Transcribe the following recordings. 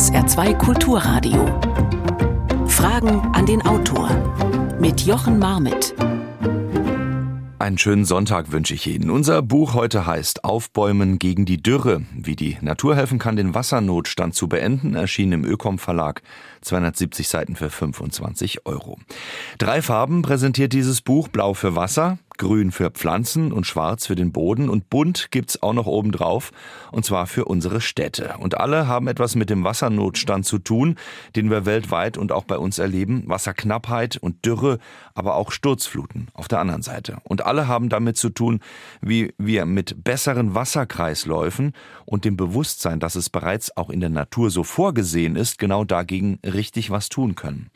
SR2 Kulturradio. Fragen an den Autor mit Jochen Marmitt. Einen schönen Sonntag wünsche ich Ihnen. Unser Buch heute heißt Aufbäumen gegen die Dürre. Wie die Natur helfen kann, den Wassernotstand zu beenden, erschien im Ökom Verlag. 270 Seiten für 25 Euro. Drei Farben präsentiert dieses Buch. Blau für Wasser, grün für Pflanzen und schwarz für den Boden und bunt gibt's auch noch oben drauf und zwar für unsere Städte. Und alle haben etwas mit dem Wassernotstand zu tun, den wir weltweit und auch bei uns erleben. Wasserknappheit und Dürre, aber auch Sturzfluten auf der anderen Seite. Und alle haben damit zu tun, wie wir mit besseren Wasserkreisläufen und dem Bewusstsein, dass es bereits auch in der Natur so vorgesehen ist, genau dagegen richtig was tun können.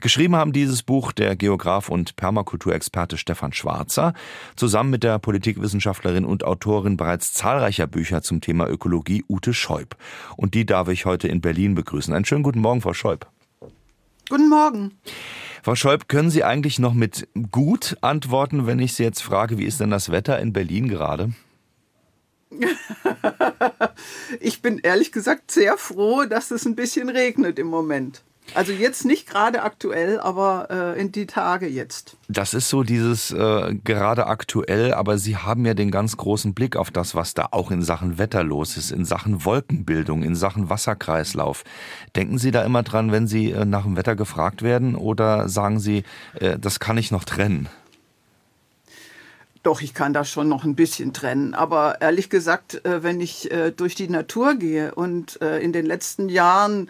Geschrieben haben dieses Buch der Geograf und Permakulturexperte Stefan Schwarzer zusammen mit der Politikwissenschaftlerin und Autorin bereits zahlreicher Bücher zum Thema Ökologie Ute Scheub. Und die darf ich heute in Berlin begrüßen. Einen schönen guten Morgen, Frau Scheub. Guten Morgen. Frau Scheub, können Sie eigentlich noch mit gut antworten, wenn ich Sie jetzt frage, wie ist denn das Wetter in Berlin gerade? ich bin ehrlich gesagt sehr froh, dass es ein bisschen regnet im Moment. Also jetzt nicht gerade aktuell, aber äh, in die Tage jetzt. Das ist so dieses äh, gerade aktuell, aber Sie haben ja den ganz großen Blick auf das, was da auch in Sachen Wetter los ist, in Sachen Wolkenbildung, in Sachen Wasserkreislauf. Denken Sie da immer dran, wenn Sie äh, nach dem Wetter gefragt werden oder sagen Sie, äh, das kann ich noch trennen? Doch, ich kann das schon noch ein bisschen trennen. Aber ehrlich gesagt, äh, wenn ich äh, durch die Natur gehe und äh, in den letzten Jahren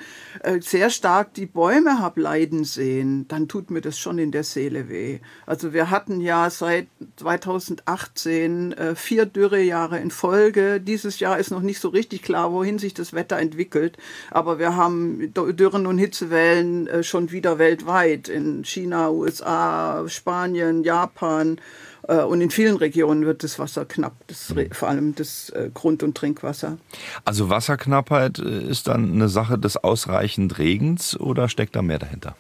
sehr stark die Bäume habe leiden sehen, dann tut mir das schon in der Seele weh. Also wir hatten ja seit 2018 vier Dürrejahre in Folge. Dieses Jahr ist noch nicht so richtig klar, wohin sich das Wetter entwickelt. Aber wir haben Dürren und Hitzewellen schon wieder weltweit in China, USA, Spanien, Japan. Äh, und in vielen Regionen wird das Wasser knapp, das, mhm. vor allem das äh, Grund- und Trinkwasser. Also Wasserknappheit äh, ist dann eine Sache des ausreichend Regens oder steckt da mehr dahinter?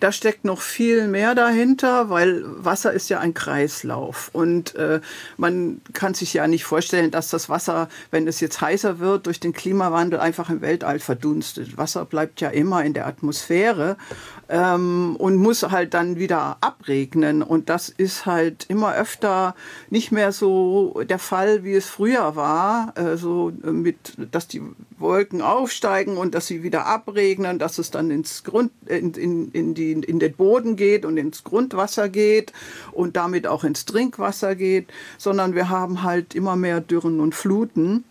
Da steckt noch viel mehr dahinter, weil Wasser ist ja ein Kreislauf. Und äh, man kann sich ja nicht vorstellen, dass das Wasser, wenn es jetzt heißer wird, durch den Klimawandel einfach im Weltall verdunstet. Wasser bleibt ja immer in der Atmosphäre ähm, und muss halt dann wieder abregnen. Und das ist halt immer öfter nicht mehr so der Fall, wie es früher war, äh, so mit, dass die Wolken aufsteigen und dass sie wieder abregnen, dass es dann ins Grund, in, in, in, die, in den Boden geht und ins Grundwasser geht und damit auch ins Trinkwasser geht, sondern wir haben halt immer mehr Dürren und Fluten.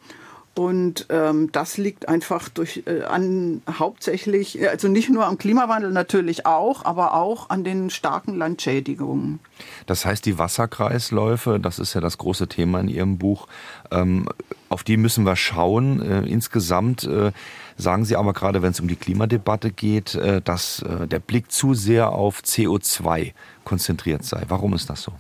Und ähm, das liegt einfach durch äh, an hauptsächlich, äh, also nicht nur am Klimawandel natürlich auch, aber auch an den starken Landschädigungen. Das heißt, die Wasserkreisläufe, das ist ja das große Thema in Ihrem Buch, ähm, auf die müssen wir schauen. Äh, insgesamt äh, sagen Sie aber gerade, wenn es um die Klimadebatte geht, äh, dass äh, der Blick zu sehr auf CO2 konzentriert sei. Warum ist das so?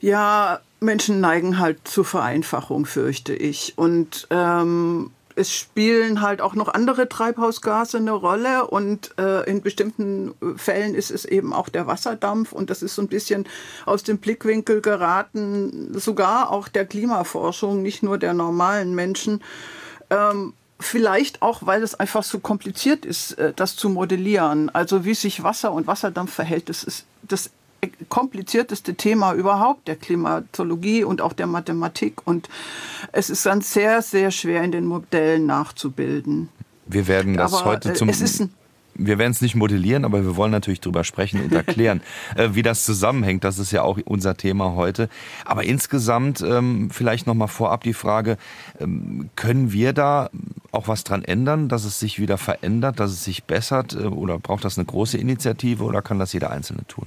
Ja, Menschen neigen halt zur Vereinfachung, fürchte ich. Und ähm, es spielen halt auch noch andere Treibhausgase eine Rolle und äh, in bestimmten Fällen ist es eben auch der Wasserdampf und das ist so ein bisschen aus dem Blickwinkel geraten, sogar auch der Klimaforschung, nicht nur der normalen Menschen. Ähm, vielleicht auch, weil es einfach so kompliziert ist, äh, das zu modellieren. Also wie sich Wasser und Wasserdampf verhält, das ist das komplizierteste Thema überhaupt der Klimatologie und auch der Mathematik. Und es ist dann sehr, sehr schwer in den Modellen nachzubilden. Wir werden das aber heute zum. Wir werden es nicht modellieren, aber wir wollen natürlich darüber sprechen und erklären, äh, wie das zusammenhängt. Das ist ja auch unser Thema heute. Aber insgesamt ähm, vielleicht noch mal vorab die Frage: ähm, Können wir da auch was dran ändern, dass es sich wieder verändert, dass es sich bessert? Äh, oder braucht das eine große Initiative oder kann das jeder Einzelne tun?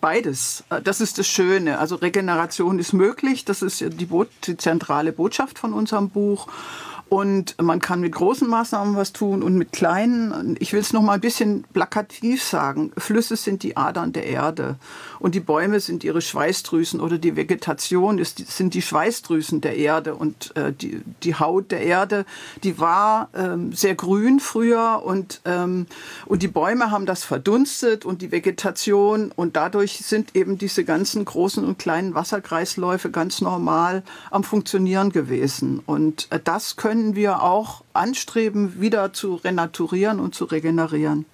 Beides. Äh, das ist das Schöne. Also Regeneration ist möglich. Das ist die, Bo die zentrale Botschaft von unserem Buch. Und man kann mit großen Maßnahmen was tun und mit kleinen. Ich will es noch mal ein bisschen plakativ sagen. Flüsse sind die Adern der Erde und die Bäume sind ihre Schweißdrüsen oder die Vegetation ist, sind die Schweißdrüsen der Erde und äh, die, die Haut der Erde, die war ähm, sehr grün früher und, ähm, und die Bäume haben das verdunstet und die Vegetation und dadurch sind eben diese ganzen großen und kleinen Wasserkreisläufe ganz normal am Funktionieren gewesen. Und äh, das können können wir auch anstreben, wieder zu renaturieren und zu regenerieren.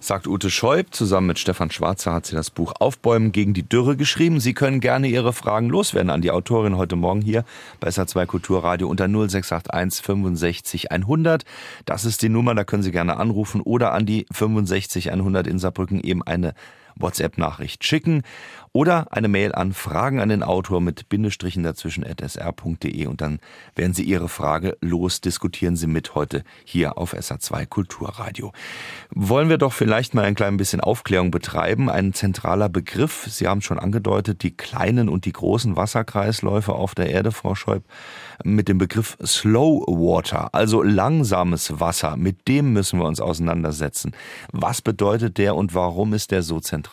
Sagt Ute Scheub. Zusammen mit Stefan Schwarzer hat sie das Buch Aufbäumen gegen die Dürre geschrieben. Sie können gerne Ihre Fragen loswerden an die Autorin heute Morgen hier bei SA2 Kulturradio unter 0681 65 100. Das ist die Nummer, da können Sie gerne anrufen oder an die 65 100 in Saarbrücken eben eine WhatsApp-Nachricht schicken oder eine Mail an Fragen an den Autor mit Bindestrichen dazwischen sr.de und dann werden Sie Ihre Frage los, diskutieren Sie mit heute hier auf SA2 Kulturradio. Wollen wir doch vielleicht mal ein klein bisschen Aufklärung betreiben. Ein zentraler Begriff, Sie haben schon angedeutet, die kleinen und die großen Wasserkreisläufe auf der Erde, Frau Scheub, mit dem Begriff Slow Water, also langsames Wasser. Mit dem müssen wir uns auseinandersetzen. Was bedeutet der und warum ist der so zentral?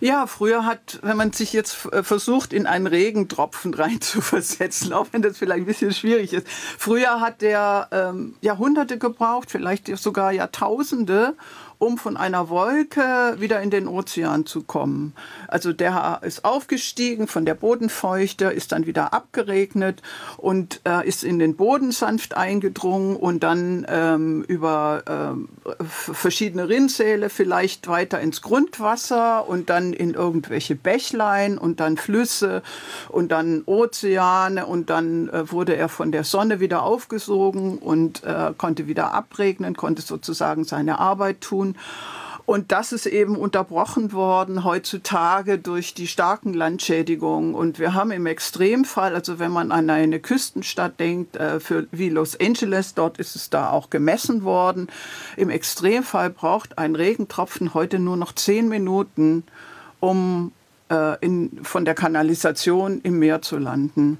Ja, früher hat, wenn man sich jetzt äh, versucht, in einen Regentropfen reinzuversetzen, auch wenn das vielleicht ein bisschen schwierig ist. Früher hat der ähm, Jahrhunderte gebraucht, vielleicht sogar Jahrtausende, um von einer Wolke wieder in den Ozean zu kommen. Also der ist aufgestiegen von der Bodenfeuchte, ist dann wieder abgeregnet und äh, ist in den Boden sanft eingedrungen und dann ähm, über ähm, verschiedene Rinnsäle vielleicht weiter ins Grundwasser und dann in irgendwelche Bächlein und dann Flüsse und dann Ozeane und dann äh, wurde er von der Sonne wieder aufgesogen und äh, konnte wieder abregnen, konnte sozusagen seine Arbeit tun tun. Und das ist eben unterbrochen worden heutzutage durch die starken Landschädigungen. Und wir haben im Extremfall, also wenn man an eine Küstenstadt denkt, äh, für, wie Los Angeles, dort ist es da auch gemessen worden. Im Extremfall braucht ein Regentropfen heute nur noch zehn Minuten, um äh, in, von der Kanalisation im Meer zu landen.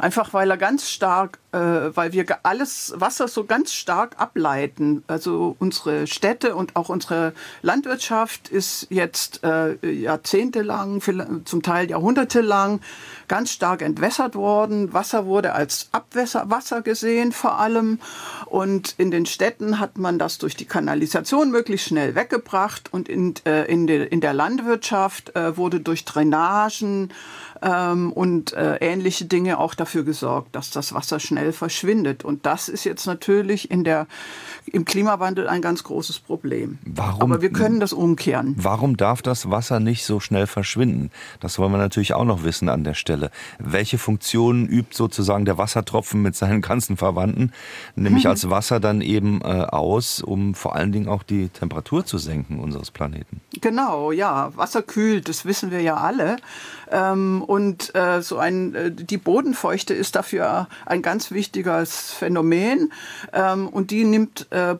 Einfach weil er ganz stark weil wir alles Wasser so ganz stark ableiten. Also unsere Städte und auch unsere Landwirtschaft ist jetzt äh, jahrzehntelang, zum Teil jahrhundertelang ganz stark entwässert worden. Wasser wurde als Abwasser gesehen vor allem. Und in den Städten hat man das durch die Kanalisation möglichst schnell weggebracht. Und in, äh, in, de, in der Landwirtschaft äh, wurde durch Drainagen ähm, und äh, ähnliche Dinge auch dafür gesorgt, dass das Wasser schnell verschwindet. Und das ist jetzt natürlich in der, im Klimawandel ein ganz großes Problem. Warum, Aber wir können das umkehren. Warum darf das Wasser nicht so schnell verschwinden? Das wollen wir natürlich auch noch wissen an der Stelle. Welche Funktion übt sozusagen der Wassertropfen mit seinen ganzen Verwandten, nämlich hm. als Wasser dann eben äh, aus, um vor allen Dingen auch die Temperatur zu senken unseres Planeten? Genau, ja. Wasser kühlt, das wissen wir ja alle. Ähm, und äh, so ein, äh, die Bodenfeuchte ist dafür ein ganz wichtiges Phänomen ähm, und die nimmt äh, äh,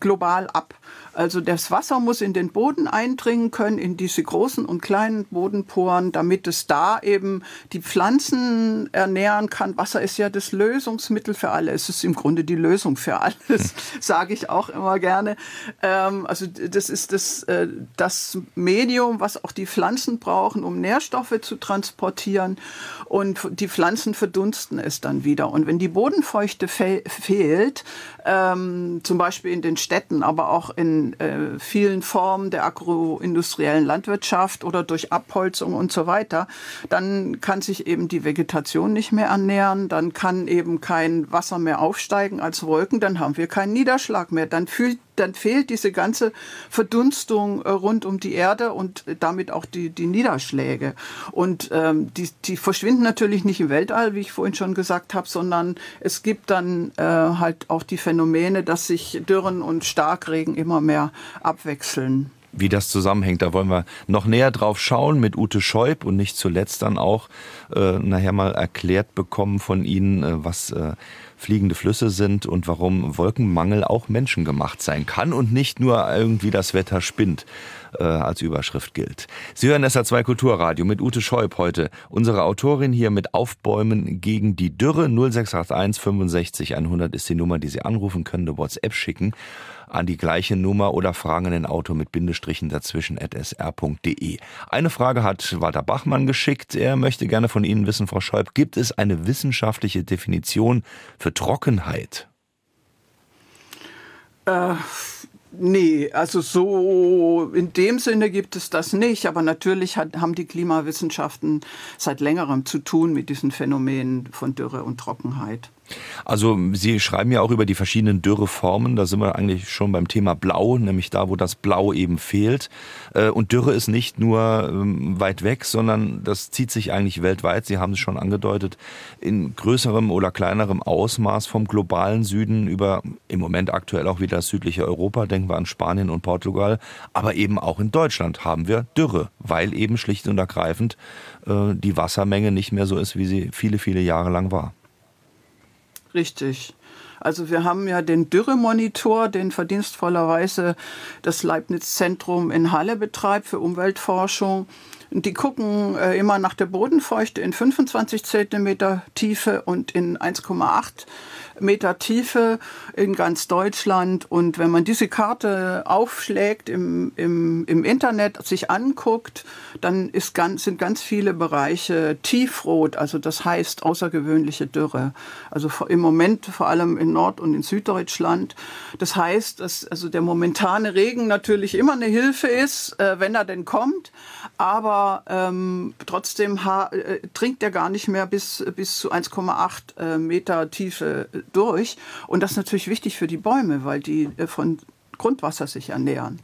global ab. Also das Wasser muss in den Boden eindringen können, in diese großen und kleinen Bodenporen, damit es da eben die Pflanzen ernähren kann. Wasser ist ja das Lösungsmittel für alles. Es ist im Grunde die Lösung für alles, sage ich auch immer gerne. Ähm, also das ist das, äh, das Medium, was auch die Pflanzen brauchen, um Nährstoffe zu transportieren. Und die Pflanzen verdunsten es dann wieder. Und wenn die Bodenfeuchte fe fehlt, ähm, zum Beispiel in den Städten, aber auch in äh, vielen Formen der agroindustriellen Landwirtschaft oder durch Abholzung und so weiter, dann kann sich eben die Vegetation nicht mehr ernähren, dann kann eben kein Wasser mehr aufsteigen als Wolken, dann haben wir keinen Niederschlag mehr, dann fühlt dann fehlt diese ganze Verdunstung äh, rund um die Erde und damit auch die, die Niederschläge. Und ähm, die, die verschwinden natürlich nicht im Weltall, wie ich vorhin schon gesagt habe, sondern es gibt dann äh, halt auch die Phänomene, dass sich Dürren und Starkregen immer mehr abwechseln wie das zusammenhängt. Da wollen wir noch näher drauf schauen mit Ute Scheub und nicht zuletzt dann auch äh, nachher mal erklärt bekommen von Ihnen, äh, was äh, fliegende Flüsse sind und warum Wolkenmangel auch menschengemacht sein kann und nicht nur irgendwie das Wetter spinnt äh, als Überschrift gilt. Sie hören SA2 Kulturradio mit Ute Scheub heute. Unsere Autorin hier mit Aufbäumen gegen die Dürre 0681 65 100 ist die Nummer, die Sie anrufen können, eine WhatsApp schicken an die gleiche Nummer oder Fragen an den Autor mit Bindestrichen dazwischen at sr.de. Eine Frage hat Walter Bachmann geschickt. Er möchte gerne von Ihnen wissen, Frau Scheub, gibt es eine wissenschaftliche Definition für Trockenheit? Äh, Nee, also so in dem Sinne gibt es das nicht. Aber natürlich hat, haben die Klimawissenschaften seit längerem zu tun mit diesen Phänomenen von Dürre und Trockenheit. Also Sie schreiben ja auch über die verschiedenen Dürreformen. Da sind wir eigentlich schon beim Thema Blau, nämlich da, wo das Blau eben fehlt. Äh, und Dürre ist nicht nur ähm, weit weg, sondern das zieht sich eigentlich weltweit. Sie haben es schon angedeutet, in größerem oder kleinerem Ausmaß vom globalen Süden über im Moment aktuell auch wieder das südliche Europa. Denken wir an Spanien und Portugal. Aber eben auch in Deutschland haben wir Dürre, weil eben schlicht und ergreifend äh, die Wassermenge nicht mehr so ist, wie sie viele, viele Jahre lang war. Richtig. Also wir haben ja den Dürremonitor, den verdienstvollerweise das Leibniz-Zentrum in Halle betreibt für Umweltforschung. Die gucken äh, immer nach der Bodenfeuchte in 25 Zentimeter Tiefe und in 1,8 Meter Tiefe in ganz Deutschland. Und wenn man diese Karte aufschlägt im, im, im Internet, sich anguckt, dann ist ganz, sind ganz viele Bereiche tiefrot, also das heißt außergewöhnliche Dürre. Also im Moment vor allem in Nord- und in Süddeutschland. Das heißt, dass also der momentane Regen natürlich immer eine Hilfe ist, äh, wenn er denn kommt. Aber ähm, trotzdem äh, trinkt er gar nicht mehr bis, bis zu 1,8 äh, Meter Tiefe durch. Und das ist natürlich wichtig für die Bäume, weil die äh, von Grundwasser sich ernähren.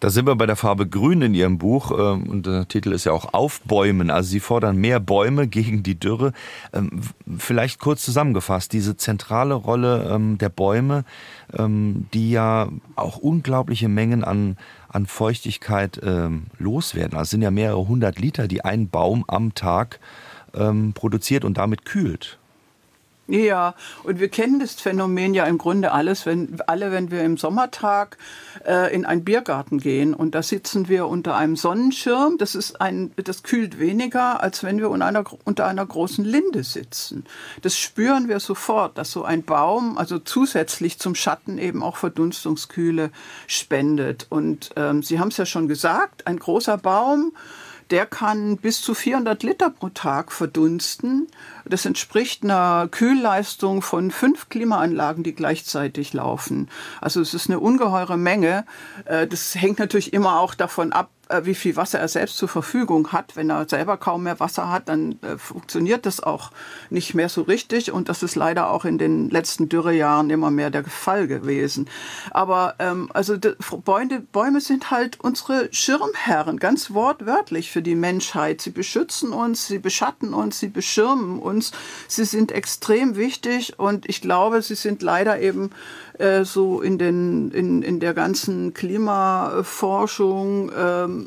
Da sind wir bei der Farbe Grün in Ihrem Buch ähm, und der Titel ist ja auch Aufbäumen. Also Sie fordern mehr Bäume gegen die Dürre. Ähm, vielleicht kurz zusammengefasst, diese zentrale Rolle ähm, der Bäume, die ja auch unglaubliche Mengen an, an Feuchtigkeit loswerden. Also es sind ja mehrere hundert Liter, die ein Baum am Tag produziert und damit kühlt. Ja, und wir kennen das Phänomen ja im Grunde alles, wenn alle, wenn wir im Sommertag äh, in einen Biergarten gehen und da sitzen wir unter einem Sonnenschirm, das ist ein, das kühlt weniger, als wenn wir unter einer, unter einer großen Linde sitzen. Das spüren wir sofort, dass so ein Baum, also zusätzlich zum Schatten eben auch Verdunstungskühle spendet. Und ähm, Sie haben es ja schon gesagt, ein großer Baum der kann bis zu 400 Liter pro Tag verdunsten. Das entspricht einer Kühlleistung von fünf Klimaanlagen, die gleichzeitig laufen. Also es ist eine ungeheure Menge. Äh, das hängt natürlich immer auch davon ab, wie viel Wasser er selbst zur Verfügung hat. Wenn er selber kaum mehr Wasser hat, dann äh, funktioniert das auch nicht mehr so richtig. Und das ist leider auch in den letzten Dürrejahren immer mehr der Fall gewesen. Aber ähm, also Bäume, Bäume sind halt unsere Schirmherren, ganz wortwörtlich für die Menschheit. Sie beschützen uns, sie beschatten uns, sie beschirmen uns. Sie sind extrem wichtig und ich glaube, sie sind leider eben äh, so in, den, in, in der ganzen Klimaforschung ähm,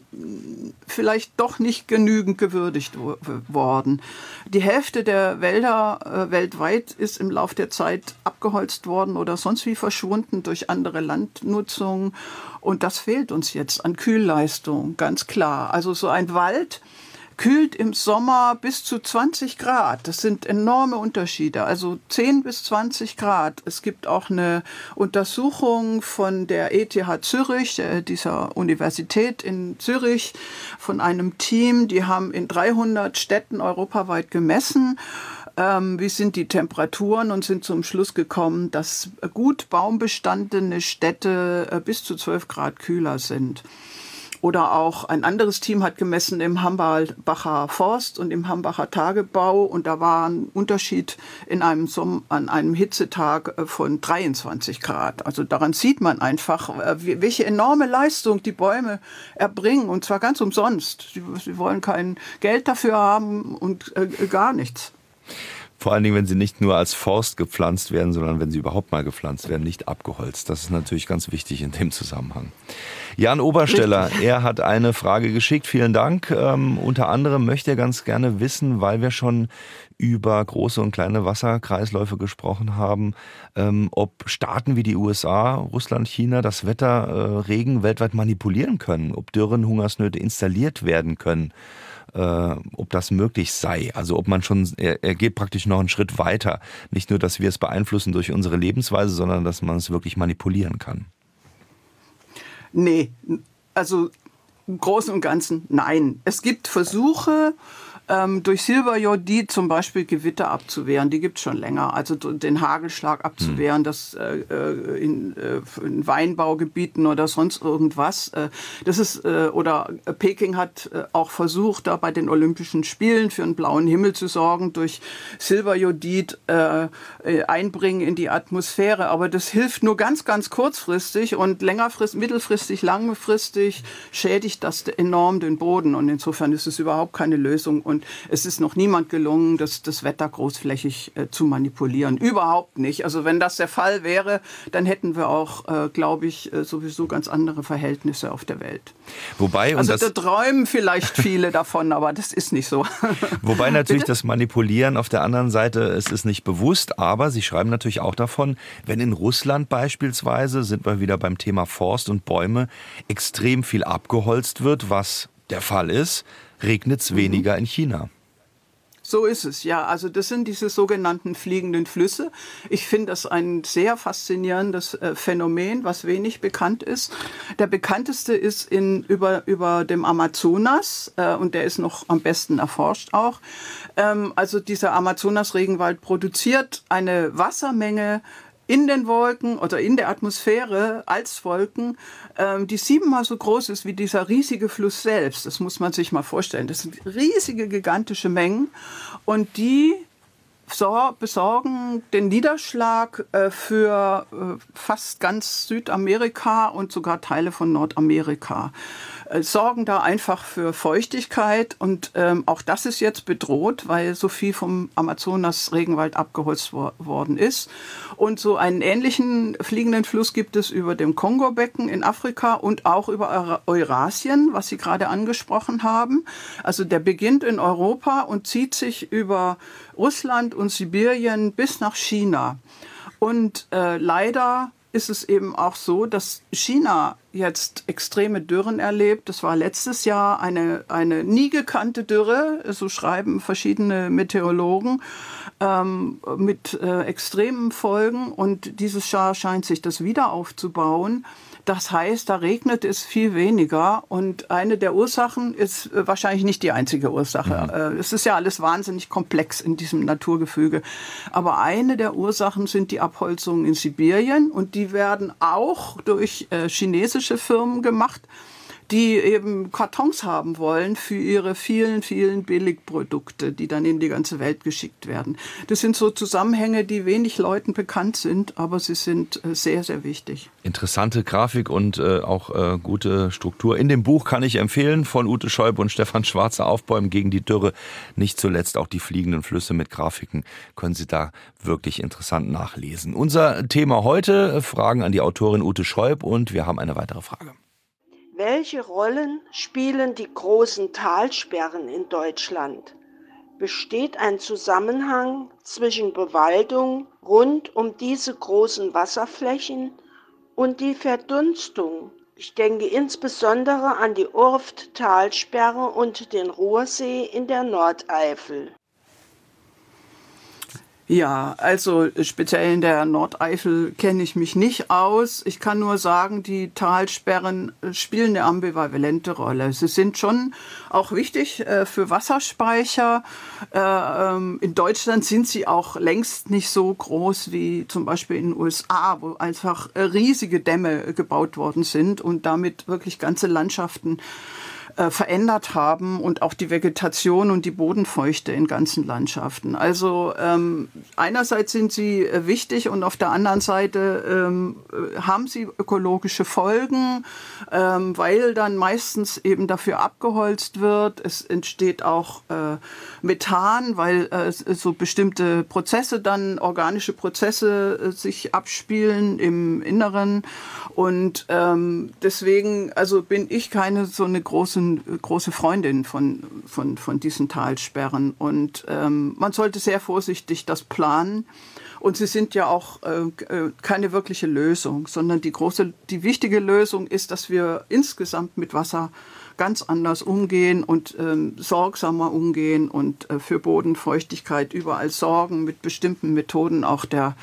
vielleicht doch nicht genügend gewürdigt worden. Die Hälfte der Wälder äh, weltweit ist im Laufe der Zeit abgeholzt worden oder sonst wie verschwunden durch andere Landnutzung. Und das fehlt uns jetzt an Kühlleistung, ganz klar. Also so ein Wald, kühlt im Sommer bis zu 20 Grad. Das sind enorme Unterschiede, also 10 bis 20 Grad. Es gibt auch eine Untersuchung von der ETH Zürich, äh, dieser Universität in Zürich, von einem Team, die haben in 300 Städten europaweit gemessen ähm, wie sind die Temperaturen und sind zum Schluss gekommen, dass gut baumbestandene Städte äh, bis zu 12 Grad kühler sind. Oder auch ein anderes Team hat gemessen im Hambacher Forst und im Hambacher Tagebau und da war ein Unterschied in einem an einem Hitzetag äh, von 23 Grad. Also daran sieht man einfach, äh, welche enorme Leistung die Bäume erbringen und zwar ganz umsonst. Sie, sie wollen kein Geld dafür haben und äh, gar nichts. Vor allen Dingen, wenn sie nicht nur als Forst gepflanzt werden, sondern wenn sie überhaupt mal gepflanzt werden, nicht abgeholzt. Das ist natürlich ganz wichtig in dem Zusammenhang. Jan Obersteller, Richtig. er hat eine Frage geschickt. Vielen Dank. Ähm, unter anderem möchte er ganz gerne wissen, weil wir schon über große und kleine Wasserkreisläufe gesprochen haben, ähm, ob Staaten wie die USA, Russland, China das Wetter, äh, Regen weltweit manipulieren können, ob Dürren, Hungersnöte installiert werden können ob das möglich sei. Also ob man schon, er, er geht praktisch noch einen Schritt weiter. Nicht nur, dass wir es beeinflussen durch unsere Lebensweise, sondern dass man es wirklich manipulieren kann. Nee, also im Großen und Ganzen nein. Es gibt Versuche, ähm, durch Silberjodid zum Beispiel Gewitter abzuwehren. Die gibt es schon länger. Also den Hagelschlag abzuwehren, hm. das äh, äh, in, äh, in, Weinbaugebieten oder sonst irgendwas. Äh, das ist, äh, oder Peking hat äh, auch versucht, da bei den Olympischen Spielen für einen blauen Himmel zu sorgen, durch Silberjodid einbringen in die Atmosphäre. Aber das hilft nur ganz, ganz kurzfristig und längerfristig, mittelfristig, langfristig schädigt das enorm den Boden. Und insofern ist es überhaupt keine Lösung. Und es ist noch niemand gelungen, das, das Wetter großflächig äh, zu manipulieren. Überhaupt nicht. Also wenn das der Fall wäre, dann hätten wir auch, äh, glaube ich, äh, sowieso ganz andere Verhältnisse auf der Welt. Wobei, also da träumen vielleicht viele davon, aber das ist nicht so. Wobei natürlich das Manipulieren auf der anderen Seite, es ist nicht bewusst, aber Sie schreiben natürlich auch davon, wenn in Russland beispielsweise, sind wir wieder beim Thema Forst und Bäume, extrem viel abgeholzt wird, was der Fall ist, regnet es mhm. weniger in China. So ist es, ja. Also das sind diese sogenannten fliegenden Flüsse. Ich finde das ein sehr faszinierendes äh, Phänomen, was wenig bekannt ist. Der bekannteste ist in, über, über dem Amazonas äh, und der ist noch am besten erforscht auch. Ähm, also dieser Amazonas-Regenwald produziert eine Wassermenge in den Wolken oder in der Atmosphäre als Wolken, ähm, die siebenmal so groß ist wie dieser riesige Fluss selbst. Das muss man sich mal vorstellen. Das sind riesige, gigantische Mengen und die besorgen den Niederschlag äh, für äh, fast ganz Südamerika und sogar Teile von Nordamerika. Äh, sorgen da einfach für Feuchtigkeit und ähm, auch das ist jetzt bedroht, weil so viel vom Amazonas-Regenwald abgeholzt wo worden ist. Und so einen ähnlichen fliegenden Fluss gibt es über dem Kongo-Becken in Afrika und auch über Eurasien, was Sie gerade angesprochen haben. Also der beginnt in Europa und zieht sich über Russland und Sibirien bis nach China. Und äh, leider ist es eben auch so, dass China jetzt extreme Dürren erlebt. Das war letztes Jahr eine, eine nie gekannte Dürre, so schreiben verschiedene Meteorologen, ähm, mit äh, extremen Folgen. Und dieses Jahr scheint sich das wieder aufzubauen. Das heißt, da regnet es viel weniger und eine der Ursachen ist äh, wahrscheinlich nicht die einzige Ursache. Äh, es ist ja alles wahnsinnig komplex in diesem Naturgefüge. Aber eine der Ursachen sind die Abholzungen in Sibirien und die werden auch durch äh, chinesische Firmen gemacht die eben Kartons haben wollen für ihre vielen, vielen Billigprodukte, die dann in die ganze Welt geschickt werden. Das sind so Zusammenhänge, die wenig Leuten bekannt sind, aber sie sind äh, sehr, sehr wichtig. Interessante Grafik und äh, auch äh, gute Struktur. In dem Buch kann ich empfehlen von Ute Schäuble und Stefan Schwarzer Aufbäumen gegen die Dürre. Nicht zuletzt auch die fliegenden Flüsse mit Grafiken können Sie da wirklich interessant nachlesen. Unser Thema heute, Fragen an die Autorin Ute Schäub und wir haben eine weitere Frage. Welche Rollen spielen die großen Talsperren in Deutschland? Besteht ein Zusammenhang zwischen Bewaldung rund um diese großen Wasserflächen und die Verdunstung? Ich denke insbesondere an die Urft-Talsperre und den Ruhrsee in der Nordeifel. Ja, also speziell in der Nordeifel kenne ich mich nicht aus. Ich kann nur sagen, die Talsperren spielen eine ambivalente Rolle. Sie sind schon auch wichtig äh, für Wasserspeicher. Äh, ähm, in Deutschland sind sie auch längst nicht so groß wie zum Beispiel in den USA, wo einfach riesige Dämme gebaut worden sind und damit wirklich ganze Landschaften äh, verändert haben und auch die Vegetation und die Bodenfeuchte in ganzen Landschaften. Also ähm, einerseits sind sie äh, wichtig und auf der anderen Seite ähm, äh, haben sie ökologische Folgen, ähm, weil dann meistens eben dafür abgeholzt wird. Es entsteht auch äh, Methan, weil äh, so bestimmte Prozesse dann, organische Prozesse sich abspielen im Inneren. Und ähm, deswegen, also bin ich keine so eine große, große Freundin von, von, von diesen Talsperren. Und ähm, man sollte sehr vorsichtig das planen. Und sie sind ja auch äh, äh, keine wirkliche Lösung, sondern die große, die wichtige Lösung ist, dass wir insgesamt mit Wasser ganz anders umgehen und ähm, sorgsamer umgehen und äh, für Bodenfeuchtigkeit überall sorgen mit bestimmten Methoden auch der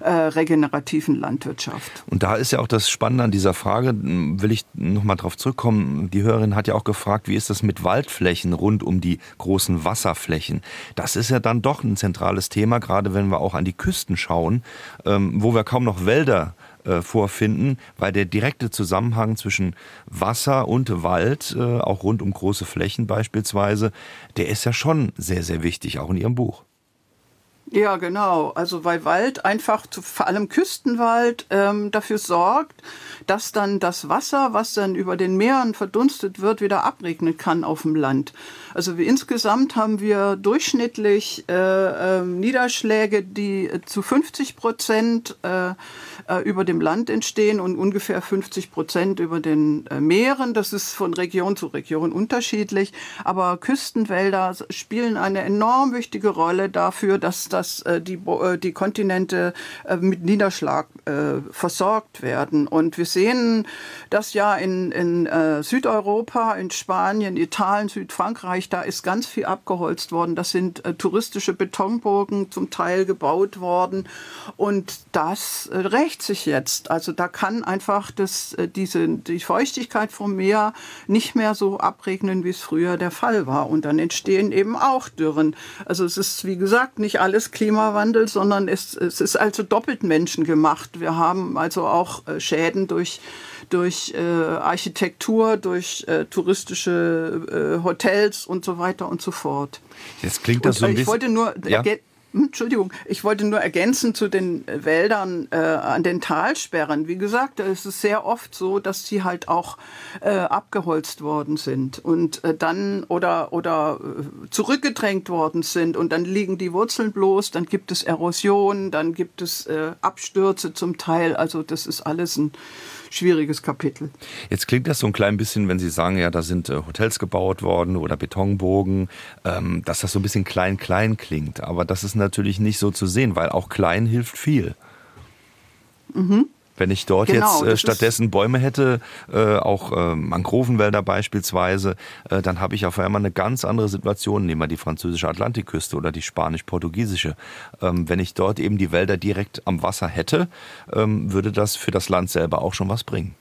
äh, regenerativen Landwirtschaft. Und da ist ja auch das Spannende an dieser Frage, will ich nochmal drauf zurückkommen. Die Hörerin hat ja auch gefragt, wie ist das mit Waldflächen rund um die großen Wasserflächen? Das ist ja dann doch ein zentrales Thema, gerade wenn wir auch an die Küsten schauen, ähm, wo wir kaum noch Wälder äh, vorfinden, weil der direkte Zusammenhang zwischen Wasser und Wald, äh, auch rund um große Flächen beispielsweise, der ist ja schon sehr, sehr wichtig, auch in Ihrem Buch. Ja, genau. Also weil Wald einfach, vor allem Küstenwald, ähm, dafür sorgt, dass dann das Wasser, was dann über den Meeren verdunstet wird, wieder abregnen kann auf dem Land. Also wir, insgesamt haben wir durchschnittlich äh, äh, Niederschläge, die zu 50 Prozent äh, äh, über dem Land entstehen und ungefähr 50 Prozent über den äh, Meeren. Das ist von Region zu Region unterschiedlich. Aber Küstenwälder spielen eine enorm wichtige Rolle dafür, dass, äh, die, die Kontinente mit Niederschlag versorgt werden. Und wir sehen das ja in, in Südeuropa, in Spanien, Italien, Südfrankreich, da ist ganz viel abgeholzt worden. Das sind touristische Betonburgen zum Teil gebaut worden. Und das recht bewegt sich jetzt. Also da kann einfach das, äh, diese, die Feuchtigkeit vom Meer nicht mehr so abregnen, wie es früher der Fall war. Und dann entstehen eben auch Dürren. Also es ist, wie gesagt, nicht alles Klimawandel, sondern es, es ist also doppelt menschengemacht. Wir haben also auch äh, Schäden durch durch äh, Architektur, durch äh, touristische äh, Hotels und so weiter und so fort. Jetzt klingt das und, so ein bisschen. Ich wollte nur ja? Hm, Entschuldigung, ich wollte nur ergänzen zu den äh, Wäldern äh, an den Talsperren. Wie gesagt, es ist sehr oft so, dass sie halt auch äh, abgeholzt worden sind und äh, dann oder oder äh, zurückgedrängt worden sind und dann liegen die Wurzeln bloß, dann gibt es Erosion, dann gibt es äh, Abstürze zum Teil. Also das ist alles ein schwieriges Kapitel. Jetzt klingt das so ein klein bisschen, wenn Sie sagen, ja, da sind äh, Hotels gebaut worden oder Betonbogen, ähm, dass das so ein bisschen klein-klein klingt. Aber das ist natürlich nicht so zu sehen, weil auch klein hilft viel. Mhm. Wenn ich dort genau, jetzt äh, stattdessen Bäume hätte, äh, auch äh, Mangrovenwälder beispielsweise, äh, dann habe ich auf einmal eine ganz andere Situation. Nehmen wir die französische Atlantikküste oder die spanisch-portugiesische. Ähm, wenn ich dort eben die Wälder direkt am Wasser hätte, ähm, würde das für das Land selber auch schon was bringen.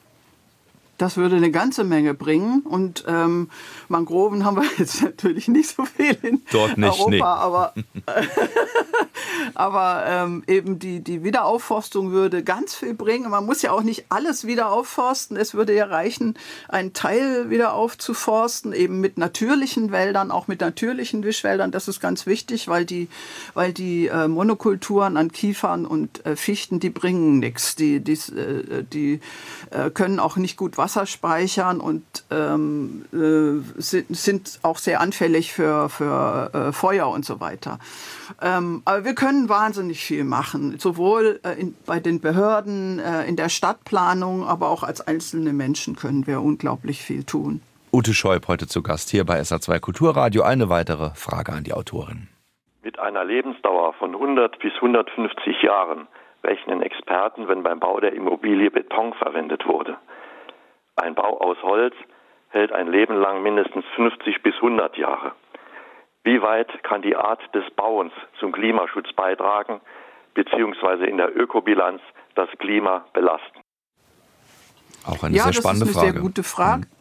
Das würde eine ganze Menge bringen. Und ähm, Mangroven haben wir jetzt natürlich nicht so viel in Dort nicht, Europa, nee. aber, aber ähm, eben die, die Wiederaufforstung würde ganz viel bringen. Man muss ja auch nicht alles wieder aufforsten. Es würde ja reichen, einen Teil wieder aufzuforsten, eben mit natürlichen Wäldern, auch mit natürlichen Wischwäldern. Das ist ganz wichtig, weil die, weil die äh, Monokulturen an Kiefern und äh, Fichten, die bringen nichts. Die, die, äh, die äh, können auch nicht gut Wasser Wasser speichern und ähm, äh, sind, sind, auch sehr anfällig für, für äh, Feuer und so weiter. Ähm, aber wir können wahnsinnig viel machen, sowohl äh, in, bei den Behörden, äh, in der Stadtplanung, aber auch als einzelne Menschen können wir unglaublich viel tun. Ute Scheub heute zu Gast hier bei SA2 Kulturradio. Eine weitere Frage an die Autorin. Mit einer Lebensdauer von 100 bis 150 Jahren rechnen Experten, wenn beim Bau der Immobilie Beton verwendet wurde. Ein Bau aus Holz hält ein Leben lang mindestens 50 bis 100 Jahre. Wie weit kann die Art des Bauens zum Klimaschutz beitragen, beziehungsweise in der Ökobilanz das Klima belasten? Auch eine ja, sehr spannende Frage. Ja, das ist eine Frage. sehr gute Frage. Mhm.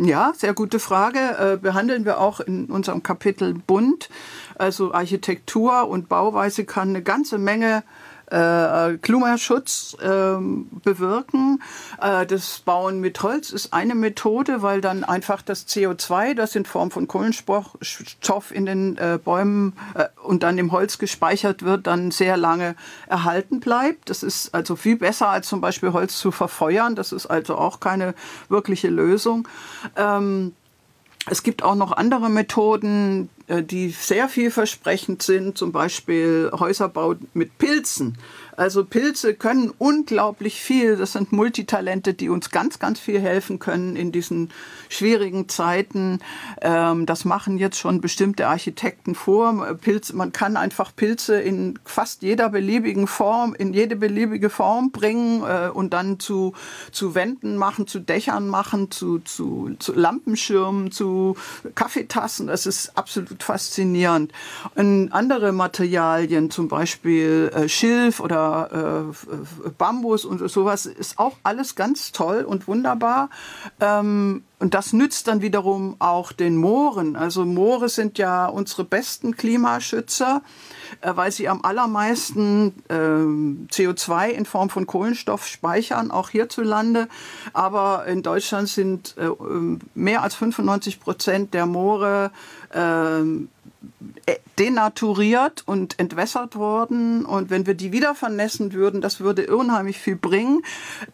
Ja, sehr gute Frage. Äh, behandeln wir auch in unserem Kapitel Bund. Also Architektur und Bauweise kann eine ganze Menge äh, Klimaschutz äh, bewirken. Äh, das Bauen mit Holz ist eine Methode, weil dann einfach das CO2, das in Form von Kohlenstoff in den äh, Bäumen äh, und dann im Holz gespeichert wird, dann sehr lange erhalten bleibt. Das ist also viel besser als zum Beispiel Holz zu verfeuern. Das ist also auch keine wirkliche Lösung. Ähm, es gibt auch noch andere Methoden, die sehr vielversprechend sind, zum Beispiel Häuserbau mit Pilzen. Also Pilze können unglaublich viel. Das sind Multitalente, die uns ganz, ganz viel helfen können in diesen schwierigen Zeiten. Ähm, das machen jetzt schon bestimmte Architekten vor. Pilze, man kann einfach Pilze in fast jeder beliebigen Form, in jede beliebige Form bringen äh, und dann zu, zu Wänden machen, zu Dächern machen, zu, zu, zu Lampenschirmen, zu Kaffeetassen. Das ist absolut absolut faszinierend. Und andere Materialien, zum Beispiel äh, Schilf oder äh, Bambus und sowas, ist auch alles ganz toll und wunderbar. Ähm, und das nützt dann wiederum auch den Mooren. Also Moore sind ja unsere besten Klimaschützer, äh, weil sie am allermeisten äh, CO2 in Form von Kohlenstoff speichern, auch hierzulande. Aber in Deutschland sind äh, mehr als 95 Prozent der Moore ähm, äh, denaturiert und entwässert worden. Und wenn wir die wieder vernässen würden, das würde unheimlich viel bringen.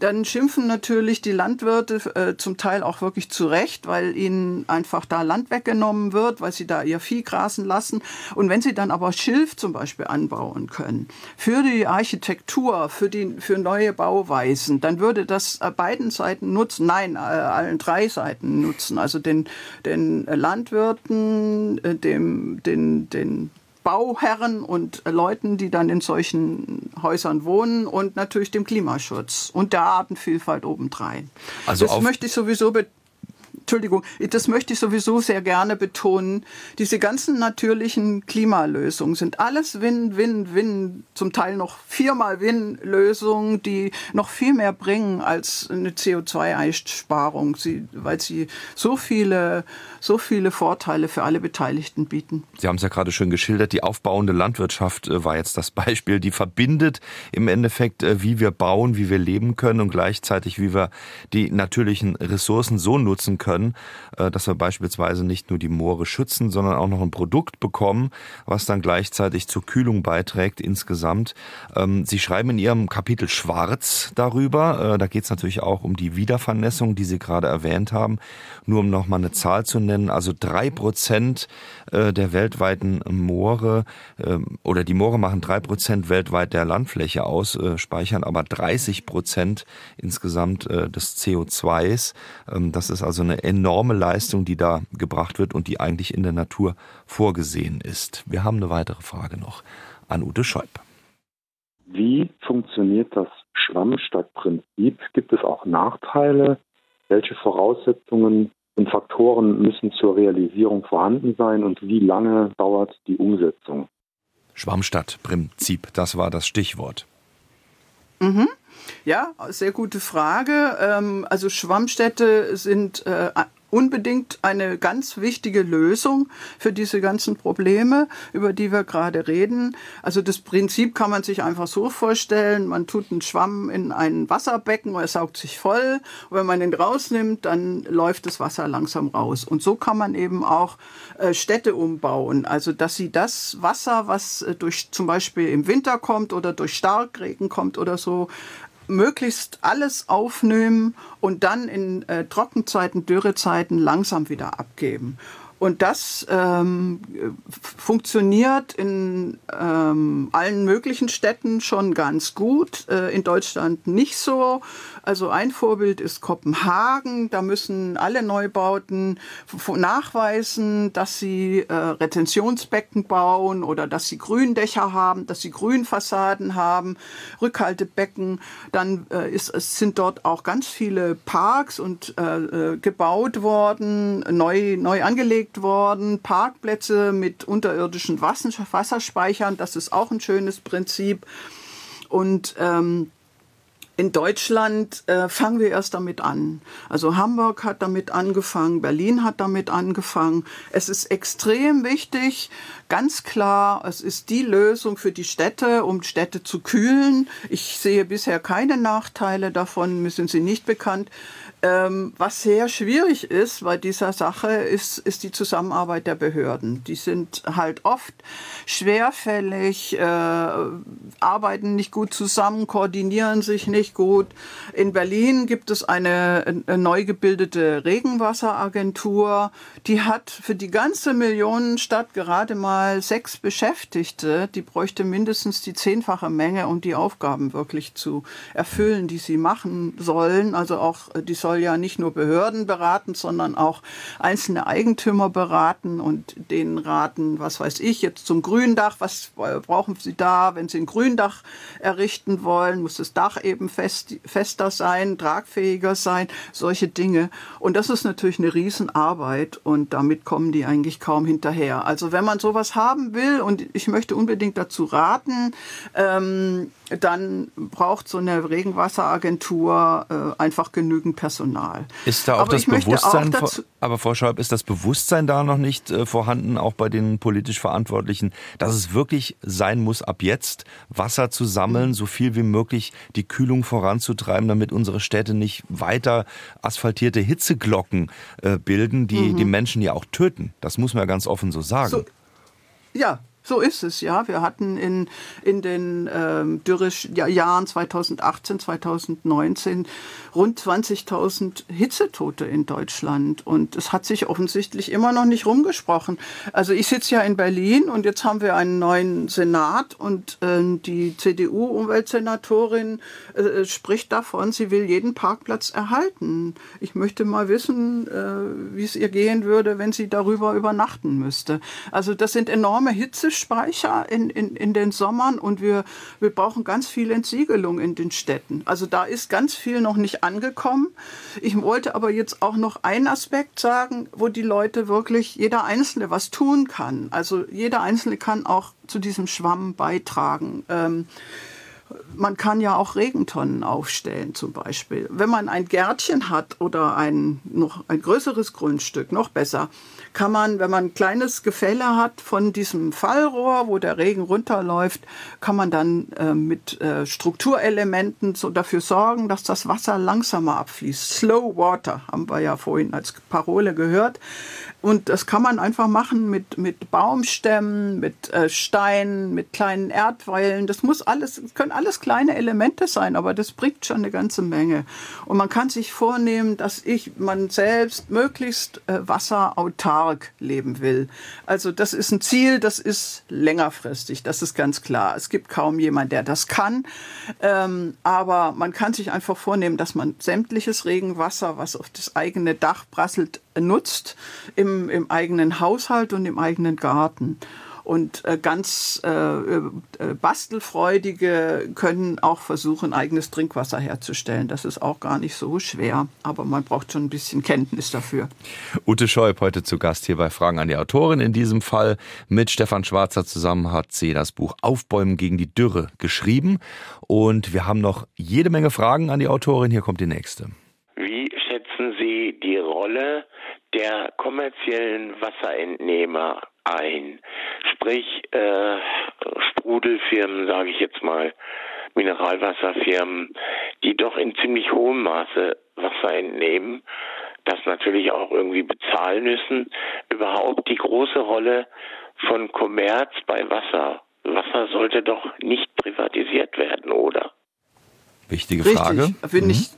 Dann schimpfen natürlich die Landwirte äh, zum Teil auch wirklich zurecht, weil ihnen einfach da Land weggenommen wird, weil sie da ihr Vieh grasen lassen. Und wenn sie dann aber Schilf zum Beispiel anbauen können, für die Architektur, für, die, für neue Bauweisen, dann würde das äh, beiden Seiten nutzen, nein, äh, allen drei Seiten nutzen. Also den, den Landwirten, dem, den, den Bauherren und Leuten, die dann in solchen Häusern wohnen und natürlich dem Klimaschutz und der Artenvielfalt obendrein. Also das möchte ich sowieso Entschuldigung, das möchte ich sowieso sehr gerne betonen. Diese ganzen natürlichen Klimalösungen sind alles Win, Win, Win, zum Teil noch viermal Win-Lösungen, die noch viel mehr bringen als eine CO2-Einsparung, weil sie so viele, so viele Vorteile für alle Beteiligten bieten. Sie haben es ja gerade schön geschildert, die aufbauende Landwirtschaft äh, war jetzt das Beispiel, die verbindet im Endeffekt, äh, wie wir bauen, wie wir leben können und gleichzeitig, wie wir die natürlichen Ressourcen so nutzen können, können, äh, dass wir beispielsweise nicht nur die Moore schützen, sondern auch noch ein Produkt bekommen, was dann gleichzeitig zur Kühlung beiträgt insgesamt. Ähm, Sie schreiben in Ihrem Kapitel Schwarz darüber. Äh, da geht es natürlich auch um die Wiedervernässung, die Sie gerade erwähnt haben. Nur um noch mal eine Zahl zu nennen, also drei Prozent äh, der weltweiten Moore ähm, oder die Moore machen drei Prozent weltweit der Landfläche aus, speichern aber 30 Prozent insgesamt des CO2s. Ähm, das ist also eine enorme Leistung, die da gebracht wird und die eigentlich in der Natur vorgesehen ist. Wir haben eine weitere Frage noch an Ute Scheub. Wie funktioniert das Schwammstadtprinzip? Gibt es auch Nachteile? Welche Voraussetzungen und Faktoren müssen zur Realisierung vorhanden sein und wie lange dauert die Umsetzung? Schwammstadtprinzip, das war das Stichwort. Mhm. Ja, sehr gute Frage. Ähm, also Schwammstädte sind äh, unbedingt eine ganz wichtige Lösung für diese ganzen Probleme, über die wir gerade reden. Also das Prinzip kann man sich einfach so vorstellen, man tut einen Schwamm in ein Wasserbecken, er saugt sich voll und wenn man ihn rausnimmt, dann läuft das Wasser langsam raus. Und so kann man eben auch äh, Städte umbauen, also dass sie das Wasser, was äh, durch zum Beispiel im Winter kommt oder durch Starkregen kommt oder so, möglichst alles aufnehmen und dann in äh, Trockenzeiten, Dürrezeiten langsam wieder abgeben. Und das ähm, funktioniert in ähm, allen möglichen Städten schon ganz gut, äh, in Deutschland nicht so. Also ein Vorbild ist Kopenhagen. Da müssen alle Neubauten nachweisen, dass sie äh, Retentionsbecken bauen oder dass sie Gründächer haben, dass sie Grünfassaden haben, Rückhaltebecken. Dann äh, ist, es sind dort auch ganz viele Parks und äh, äh gebaut worden, neu, neu angelegt worden, Parkplätze mit unterirdischen Wasserspeichern. Das ist auch ein schönes Prinzip. Und ähm, in Deutschland äh, fangen wir erst damit an. Also Hamburg hat damit angefangen, Berlin hat damit angefangen. Es ist extrem wichtig, ganz klar, es ist die Lösung für die Städte, um Städte zu kühlen. Ich sehe bisher keine Nachteile davon, mir sind sie nicht bekannt. Ähm, was sehr schwierig ist bei dieser Sache, ist, ist die Zusammenarbeit der Behörden. Die sind halt oft schwerfällig, äh, arbeiten nicht gut zusammen, koordinieren sich nicht gut. In Berlin gibt es eine, eine neu gebildete Regenwasseragentur, die hat für die ganze Millionenstadt gerade mal sechs Beschäftigte. Die bräuchte mindestens die zehnfache Menge, um die Aufgaben wirklich zu erfüllen, die sie machen sollen. Also auch die sollen soll ja nicht nur Behörden beraten, sondern auch einzelne Eigentümer beraten und denen raten, was weiß ich, jetzt zum Gründach, was brauchen Sie da, wenn Sie ein Gründach errichten wollen, muss das Dach eben fest, fester sein, tragfähiger sein, solche Dinge. Und das ist natürlich eine Riesenarbeit und damit kommen die eigentlich kaum hinterher. Also wenn man sowas haben will und ich möchte unbedingt dazu raten, ähm, dann braucht so eine Regenwasseragentur äh, einfach genügend Personal. Ist da auch aber das Bewusstsein, auch aber Frau Schäuble, ist das Bewusstsein da noch nicht äh, vorhanden, auch bei den politisch Verantwortlichen, dass es wirklich sein muss, ab jetzt Wasser zu sammeln, so viel wie möglich die Kühlung voranzutreiben, damit unsere Städte nicht weiter asphaltierte Hitzeglocken äh, bilden, die mhm. die Menschen ja auch töten. Das muss man ja ganz offen so sagen. So, ja, so ist es, ja. Wir hatten in, in den ähm, Dürrejahren 2018, 2019 rund 20.000 Hitzetote in Deutschland. Und es hat sich offensichtlich immer noch nicht rumgesprochen. Also ich sitze ja in Berlin und jetzt haben wir einen neuen Senat und äh, die CDU-Umweltsenatorin äh, spricht davon, sie will jeden Parkplatz erhalten. Ich möchte mal wissen, äh, wie es ihr gehen würde, wenn sie darüber übernachten müsste. Also das sind enorme Hitze Speicher in, in, in den Sommern und wir, wir brauchen ganz viel Entsiegelung in den Städten. Also da ist ganz viel noch nicht angekommen. Ich wollte aber jetzt auch noch einen Aspekt sagen, wo die Leute wirklich, jeder Einzelne was tun kann. Also jeder Einzelne kann auch zu diesem Schwamm beitragen. Ähm, man kann ja auch Regentonnen aufstellen zum Beispiel. Wenn man ein Gärtchen hat oder ein, noch ein größeres Grundstück, noch besser, kann man, wenn man ein kleines Gefälle hat von diesem Fallrohr, wo der Regen runterläuft, kann man dann äh, mit äh, Strukturelementen so dafür sorgen, dass das Wasser langsamer abfließt. Slow Water haben wir ja vorhin als Parole gehört. Und das kann man einfach machen mit, mit Baumstämmen, mit äh, Steinen, mit kleinen Erdweilen. Das muss alles, das können alles kleine Elemente sein, aber das bringt schon eine ganze Menge. Und man kann sich vornehmen, dass ich, man selbst möglichst äh, wasserautark leben will. Also das ist ein Ziel, das ist längerfristig, das ist ganz klar. Es gibt kaum jemand, der das kann. Ähm, aber man kann sich einfach vornehmen, dass man sämtliches Regenwasser, was auf das eigene Dach prasselt, nutzt im, im eigenen Haushalt und im eigenen Garten. Und äh, ganz äh, äh, Bastelfreudige können auch versuchen, eigenes Trinkwasser herzustellen. Das ist auch gar nicht so schwer, aber man braucht schon ein bisschen Kenntnis dafür. Ute Scheub heute zu Gast hier bei Fragen an die Autorin. In diesem Fall mit Stefan Schwarzer zusammen hat sie das Buch Aufbäumen gegen die Dürre geschrieben. Und wir haben noch jede Menge Fragen an die Autorin. Hier kommt die nächste. Wie schätzen Sie die Rolle der kommerziellen Wasserentnehmer ein. Sprich, äh, Sprudelfirmen, sage ich jetzt mal, Mineralwasserfirmen, die doch in ziemlich hohem Maße Wasser entnehmen, das natürlich auch irgendwie bezahlen müssen. Überhaupt die große Rolle von Kommerz bei Wasser. Wasser sollte doch nicht privatisiert werden, oder? Wichtige Frage. Richtig, finde mhm. ich,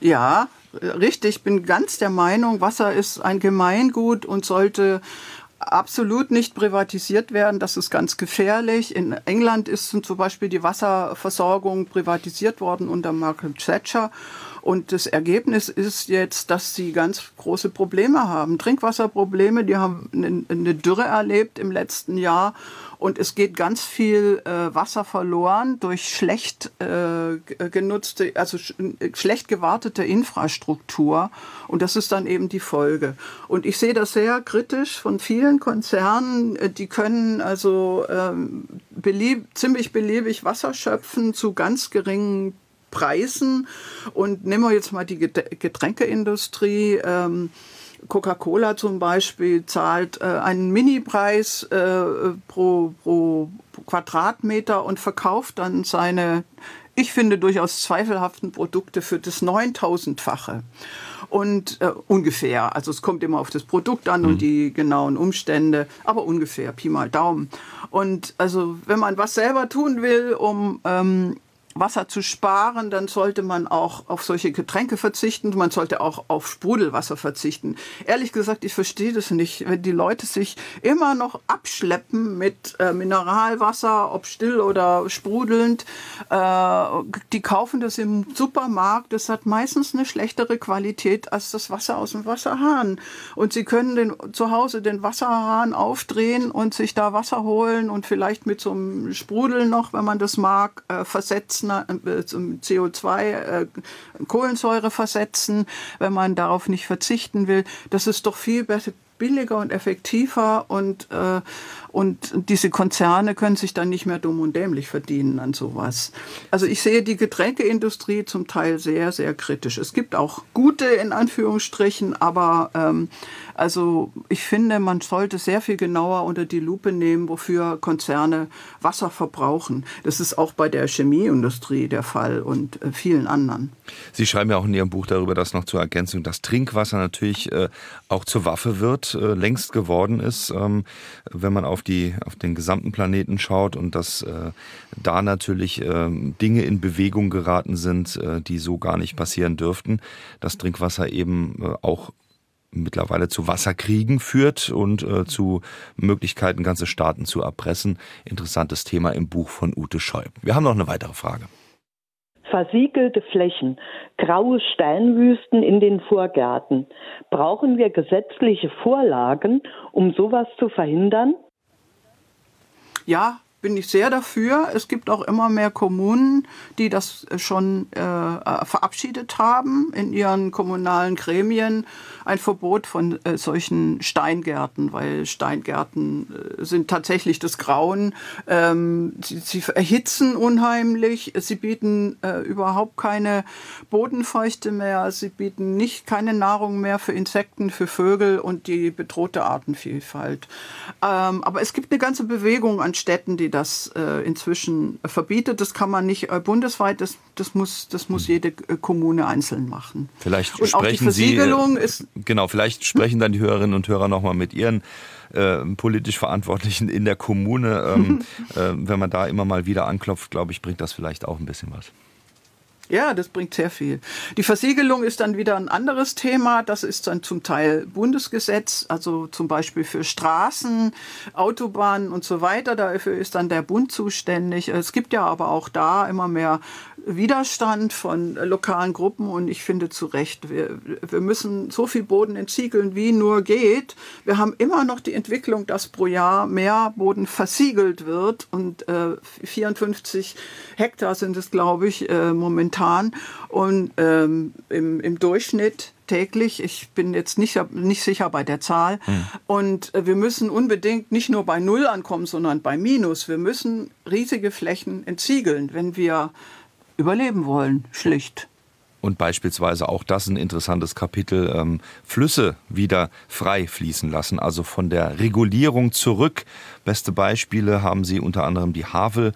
ja, richtig, bin ganz der Meinung, Wasser ist ein Gemeingut und sollte absolut nicht privatisiert werden. Das ist ganz gefährlich. In England ist zum Beispiel die Wasserversorgung privatisiert worden unter Margaret Thatcher. Und das Ergebnis ist jetzt, dass sie ganz große Probleme haben. Trinkwasserprobleme, die haben eine Dürre erlebt im letzten Jahr. Und es geht ganz viel äh, Wasser verloren durch schlecht äh, genutzte, also sch schlecht gewartete Infrastruktur. Und das ist dann eben die Folge. Und ich sehe das sehr kritisch von vielen Konzernen. Äh, die können also ähm, belieb ziemlich beliebig Wasser schöpfen zu ganz geringen Preisen. Und nehmen wir jetzt mal die Getränkeindustrie. Ähm, Coca-Cola zum Beispiel zahlt äh, einen Minipreis äh, pro, pro Quadratmeter und verkauft dann seine, ich finde, durchaus zweifelhaften Produkte für das 9000-fache. Und äh, ungefähr, also es kommt immer auf das Produkt an mhm. und die genauen Umstände, aber ungefähr, Pi mal Daumen. Und also wenn man was selber tun will, um ähm, Wasser zu sparen, dann sollte man auch auf solche Getränke verzichten. Man sollte auch auf Sprudelwasser verzichten. Ehrlich gesagt, ich verstehe das nicht, wenn die Leute sich immer noch abschleppen mit äh, Mineralwasser, ob still oder sprudelnd. Äh, die kaufen das im Supermarkt. Das hat meistens eine schlechtere Qualität als das Wasser aus dem Wasserhahn. Und sie können den, zu Hause den Wasserhahn aufdrehen und sich da Wasser holen und vielleicht mit so einem Sprudel noch, wenn man das mag, äh, versetzen CO2, äh, Kohlensäure versetzen, wenn man darauf nicht verzichten will. Das ist doch viel besser, billiger und effektiver und, äh, und diese Konzerne können sich dann nicht mehr dumm und dämlich verdienen an sowas. Also ich sehe die Getränkeindustrie zum Teil sehr, sehr kritisch. Es gibt auch gute in Anführungsstrichen, aber ähm, also ich finde, man sollte sehr viel genauer unter die Lupe nehmen, wofür Konzerne Wasser verbrauchen. Das ist auch bei der Chemieindustrie der Fall und äh, vielen anderen. Sie schreiben ja auch in Ihrem Buch darüber, dass noch zur Ergänzung das Trinkwasser natürlich äh, auch zur Waffe wird, äh, längst geworden ist, ähm, wenn man auf, die, auf den gesamten Planeten schaut und dass da natürlich ähm, Dinge in Bewegung geraten sind, die so gar nicht passieren dürften. Das Trinkwasser eben auch mittlerweile zu Wasserkriegen führt und äh, zu Möglichkeiten, ganze Staaten zu erpressen. Interessantes Thema im Buch von Ute Scheu. Wir haben noch eine weitere Frage. Versiegelte Flächen, graue Steinwüsten in den Vorgärten. Brauchen wir gesetzliche Vorlagen, um sowas zu verhindern? Ja, bin ich sehr dafür. Es gibt auch immer mehr Kommunen, die das schon äh, äh, verabschiedet haben in ihren kommunalen Gremien. Ein Verbot von äh, solchen Steingärten, weil Steingärten äh, sind tatsächlich das Grauen. Ähm, sie, sie, erhitzen unheimlich. Sie bieten äh, überhaupt keine Bodenfeuchte mehr. Sie bieten nicht keine Nahrung mehr für Insekten, für Vögel und die bedrohte Artenvielfalt. Ähm, aber es gibt eine ganze Bewegung an Städten, die das äh, inzwischen verbietet. Das kann man nicht äh, bundesweit, das, das, muss, das muss jede äh, Kommune einzeln machen. Vielleicht und sprechen Sie, äh, ist, genau, vielleicht sprechen dann die Hörerinnen und Hörer nochmal mit Ihren äh, politisch Verantwortlichen in der Kommune. Ähm, äh, wenn man da immer mal wieder anklopft, glaube ich, bringt das vielleicht auch ein bisschen was. Ja, das bringt sehr viel. Die Versiegelung ist dann wieder ein anderes Thema. Das ist dann zum Teil Bundesgesetz, also zum Beispiel für Straßen, Autobahnen und so weiter. Dafür ist dann der Bund zuständig. Es gibt ja aber auch da immer mehr Widerstand von lokalen Gruppen und ich finde zu Recht, wir, wir müssen so viel Boden entsiegeln, wie nur geht. Wir haben immer noch die Entwicklung, dass pro Jahr mehr Boden versiegelt wird und äh, 54 Hektar sind es, glaube ich, äh, momentan und ähm, im, im Durchschnitt täglich. Ich bin jetzt nicht, nicht sicher bei der Zahl. Mhm. Und äh, wir müssen unbedingt nicht nur bei Null ankommen, sondern bei Minus. Wir müssen riesige Flächen entsiegeln, wenn wir überleben wollen, schlicht. Und beispielsweise auch das ein interessantes Kapitel, ähm, Flüsse wieder frei fließen lassen, also von der Regulierung zurück. Beste Beispiele haben Sie unter anderem die Havel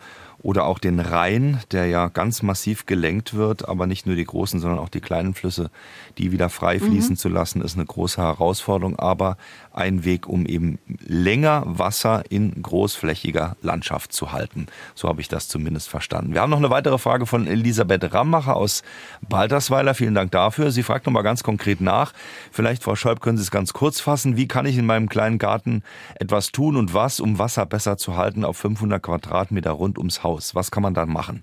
oder auch den Rhein, der ja ganz massiv gelenkt wird, aber nicht nur die großen, sondern auch die kleinen Flüsse, die wieder frei fließen mhm. zu lassen, ist eine große Herausforderung, aber ein Weg, um eben länger Wasser in großflächiger Landschaft zu halten. So habe ich das zumindest verstanden. Wir haben noch eine weitere Frage von Elisabeth Rammacher aus Baltersweiler. Vielen Dank dafür. Sie fragt noch mal ganz konkret nach. Vielleicht, Frau Scholb, können Sie es ganz kurz fassen. Wie kann ich in meinem kleinen Garten etwas tun und was, um Wasser besser zu halten auf 500 Quadratmeter rund ums Haus? Aus? Was kann man da machen?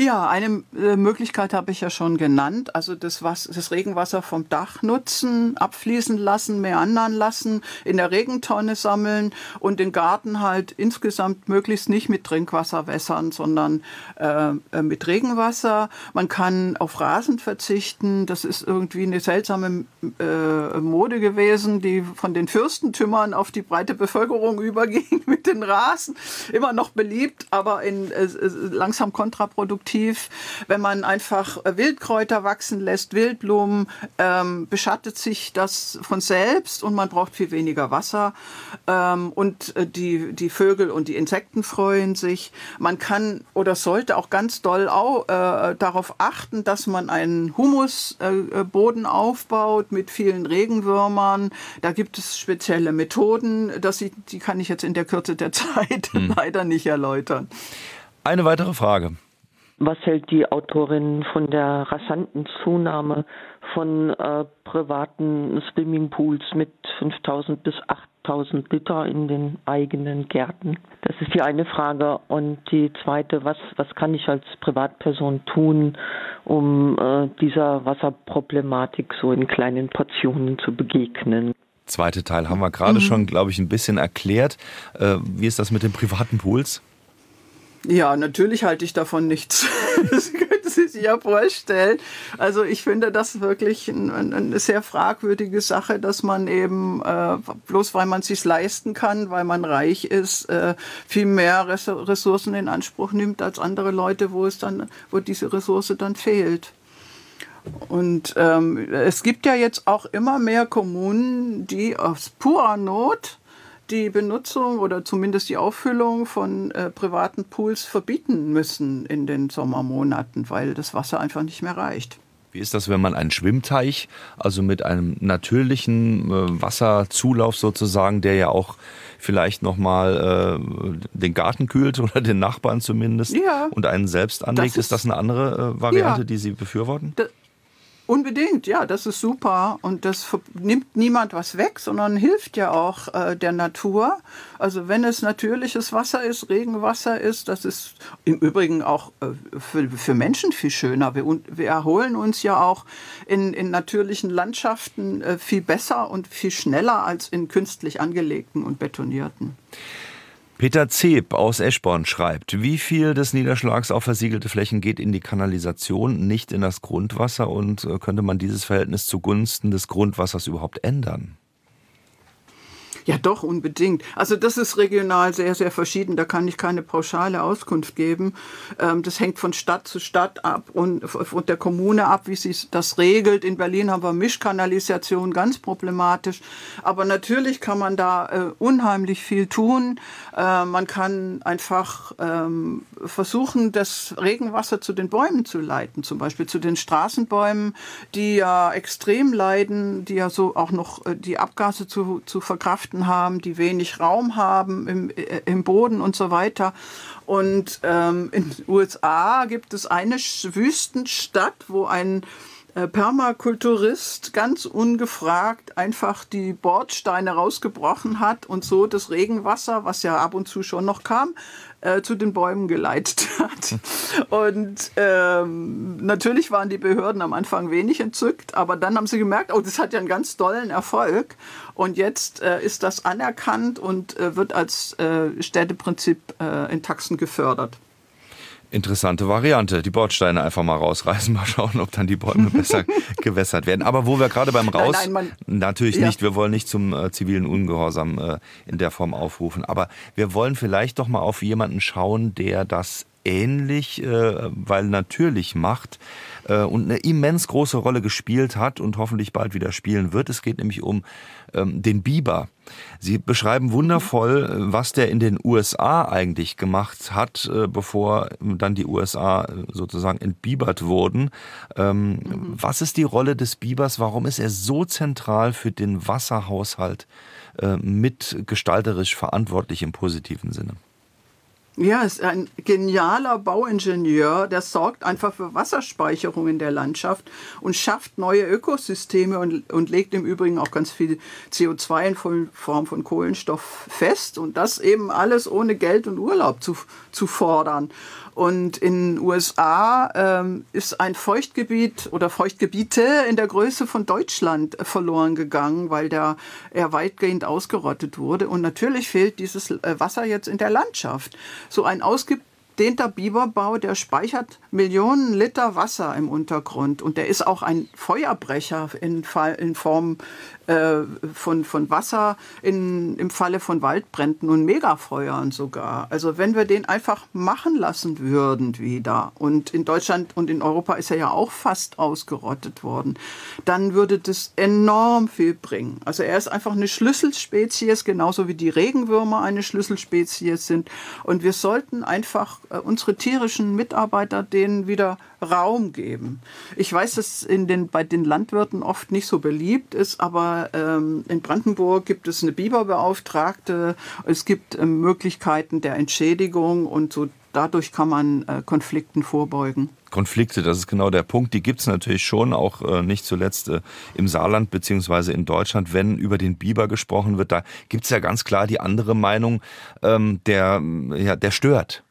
Ja, eine äh, Möglichkeit habe ich ja schon genannt. Also das, was, das Regenwasser vom Dach nutzen, abfließen lassen, meandern lassen, in der Regentonne sammeln und den Garten halt insgesamt möglichst nicht mit Trinkwasser wässern, sondern äh, äh, mit Regenwasser. Man kann auf Rasen verzichten. Das ist irgendwie eine seltsame äh, Mode gewesen, die von den Fürstentümern auf die breite Bevölkerung überging mit den Rasen. Immer noch beliebt, aber in, äh, langsam kontraproduktiv produktiv. Wenn man einfach äh, Wildkräuter wachsen lässt, Wildblumen, ähm, beschattet sich das von selbst und man braucht viel weniger Wasser. Ähm, und äh, die, die Vögel und die Insekten freuen sich. Man kann oder sollte auch ganz doll auch, äh, darauf achten, dass man einen Humusboden äh, aufbaut mit vielen Regenwürmern. Da gibt es spezielle Methoden. Das, die kann ich jetzt in der Kürze der Zeit hm. leider nicht erläutern. Eine weitere Frage. Was hält die Autorin von der rasanten Zunahme von äh, privaten Swimmingpools mit 5000 bis 8000 Liter in den eigenen Gärten? Das ist die eine Frage. Und die zweite, was, was kann ich als Privatperson tun, um äh, dieser Wasserproblematik so in kleinen Portionen zu begegnen? Zweite Teil haben wir gerade mhm. schon, glaube ich, ein bisschen erklärt. Äh, wie ist das mit den privaten Pools? Ja, natürlich halte ich davon nichts. Das können Sie sich ja vorstellen. Also ich finde das wirklich eine sehr fragwürdige Sache, dass man eben, äh, bloß weil man es sich leisten kann, weil man reich ist, äh, viel mehr Ressourcen in Anspruch nimmt als andere Leute, wo es dann, wo diese Ressource dann fehlt. Und ähm, es gibt ja jetzt auch immer mehr Kommunen, die aus purer Not die Benutzung oder zumindest die Auffüllung von äh, privaten Pools verbieten müssen in den Sommermonaten, weil das Wasser einfach nicht mehr reicht. Wie ist das, wenn man einen Schwimmteich, also mit einem natürlichen äh, Wasserzulauf sozusagen, der ja auch vielleicht nochmal äh, den Garten kühlt oder den Nachbarn zumindest ja, und einen selbst anlegt, ist, ist, das eine andere äh, Variante, ja, die Sie befürworten? Unbedingt, ja, das ist super. Und das nimmt niemand was weg, sondern hilft ja auch äh, der Natur. Also wenn es natürliches Wasser ist, Regenwasser ist, das ist im Übrigen auch äh, für, für Menschen viel schöner. Wir, wir erholen uns ja auch in, in natürlichen Landschaften äh, viel besser und viel schneller als in künstlich angelegten und betonierten. Peter Zeb aus Eschborn schreibt, wie viel des Niederschlags auf versiegelte Flächen geht in die Kanalisation, nicht in das Grundwasser und äh, könnte man dieses Verhältnis zugunsten des Grundwassers überhaupt ändern? Ja, doch, unbedingt. Also das ist regional sehr, sehr verschieden. Da kann ich keine pauschale Auskunft geben. Ähm, das hängt von Stadt zu Stadt ab und von der Kommune ab, wie sie das regelt. In Berlin haben wir Mischkanalisation, ganz problematisch. Aber natürlich kann man da äh, unheimlich viel tun. Äh, man kann einfach ähm, versuchen, das Regenwasser zu den Bäumen zu leiten, zum Beispiel zu den Straßenbäumen, die ja extrem leiden, die ja so auch noch äh, die Abgase zu, zu verkraften haben, die wenig Raum haben im, äh, im Boden und so weiter. Und ähm, in den USA gibt es eine Wüstenstadt, wo ein äh, Permakulturist ganz ungefragt einfach die Bordsteine rausgebrochen hat und so das Regenwasser, was ja ab und zu schon noch kam, äh, zu den Bäumen geleitet hat. Und ähm, natürlich waren die Behörden am Anfang wenig entzückt, aber dann haben sie gemerkt, oh, das hat ja einen ganz tollen Erfolg. Und jetzt äh, ist das anerkannt und äh, wird als äh, Städteprinzip äh, in Taxen gefördert. Interessante Variante. Die Bordsteine einfach mal rausreißen, mal schauen, ob dann die Bäume besser gewässert werden. Aber wo wir gerade beim Raus... Nein, nein, man, natürlich ja. nicht, wir wollen nicht zum äh, zivilen Ungehorsam äh, in der Form aufrufen. Aber wir wollen vielleicht doch mal auf jemanden schauen, der das ähnlich, äh, weil natürlich macht äh, und eine immens große Rolle gespielt hat und hoffentlich bald wieder spielen wird. Es geht nämlich um ähm, den Biber. Sie beschreiben wundervoll, äh, was der in den USA eigentlich gemacht hat, äh, bevor dann die USA äh, sozusagen entbibert wurden. Ähm, mhm. Was ist die Rolle des Bibers? Warum ist er so zentral für den Wasserhaushalt äh, mitgestalterisch verantwortlich im positiven Sinne? Ja, ist ein genialer Bauingenieur, der sorgt einfach für Wasserspeicherung in der Landschaft und schafft neue Ökosysteme und, und legt im Übrigen auch ganz viel CO2 in Form von Kohlenstoff fest und das eben alles ohne Geld und Urlaub zu, zu fordern. Und in den USA ähm, ist ein Feuchtgebiet oder Feuchtgebiete in der Größe von Deutschland verloren gegangen, weil der er weitgehend ausgerottet wurde. Und natürlich fehlt dieses äh, Wasser jetzt in der Landschaft. So ein ausgedehnter Biberbau, der speichert Millionen Liter Wasser im Untergrund und der ist auch ein Feuerbrecher in, in Form äh, von, von Wasser in, im Falle von Waldbränden und Megafeuern sogar. Also wenn wir den einfach machen lassen würden wieder und in Deutschland und in Europa ist er ja auch fast ausgerottet worden, dann würde das enorm viel bringen. Also er ist einfach eine Schlüsselspezies, genauso wie die Regenwürmer eine Schlüsselspezies sind. Und wir sollten einfach unsere tierischen Mitarbeiter denen wieder Raum geben. Ich weiß, dass in den, bei den Landwirten oft nicht so beliebt ist, aber ähm, in Brandenburg gibt es eine Biberbeauftragte, es gibt ähm, Möglichkeiten der Entschädigung und so dadurch kann man äh, Konflikten vorbeugen. Konflikte, das ist genau der Punkt. Die gibt es natürlich schon, auch äh, nicht zuletzt äh, im Saarland beziehungsweise in Deutschland, wenn über den Biber gesprochen wird. Da gibt es ja ganz klar die andere Meinung, ähm, der, ja, der stört.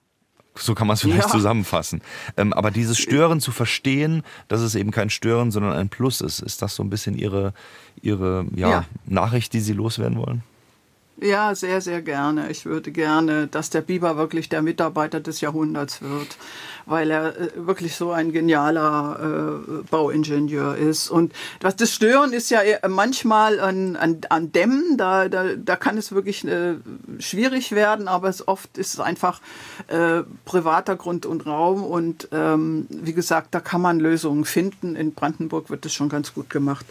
So kann man es vielleicht ja. zusammenfassen. Ähm, aber dieses Stören zu verstehen, dass es eben kein Stören, sondern ein Plus ist, ist das so ein bisschen Ihre, Ihre ja, ja. Nachricht, die Sie loswerden wollen? Ja, sehr, sehr gerne. Ich würde gerne, dass der Biber wirklich der Mitarbeiter des Jahrhunderts wird, weil er äh, wirklich so ein genialer äh, Bauingenieur ist. Und was das Stören ist ja manchmal an, an, an Dämmen, da, da, da kann es wirklich äh, schwierig werden, aber es oft ist es einfach äh, privater Grund und Raum. Und ähm, wie gesagt, da kann man Lösungen finden. In Brandenburg wird das schon ganz gut gemacht.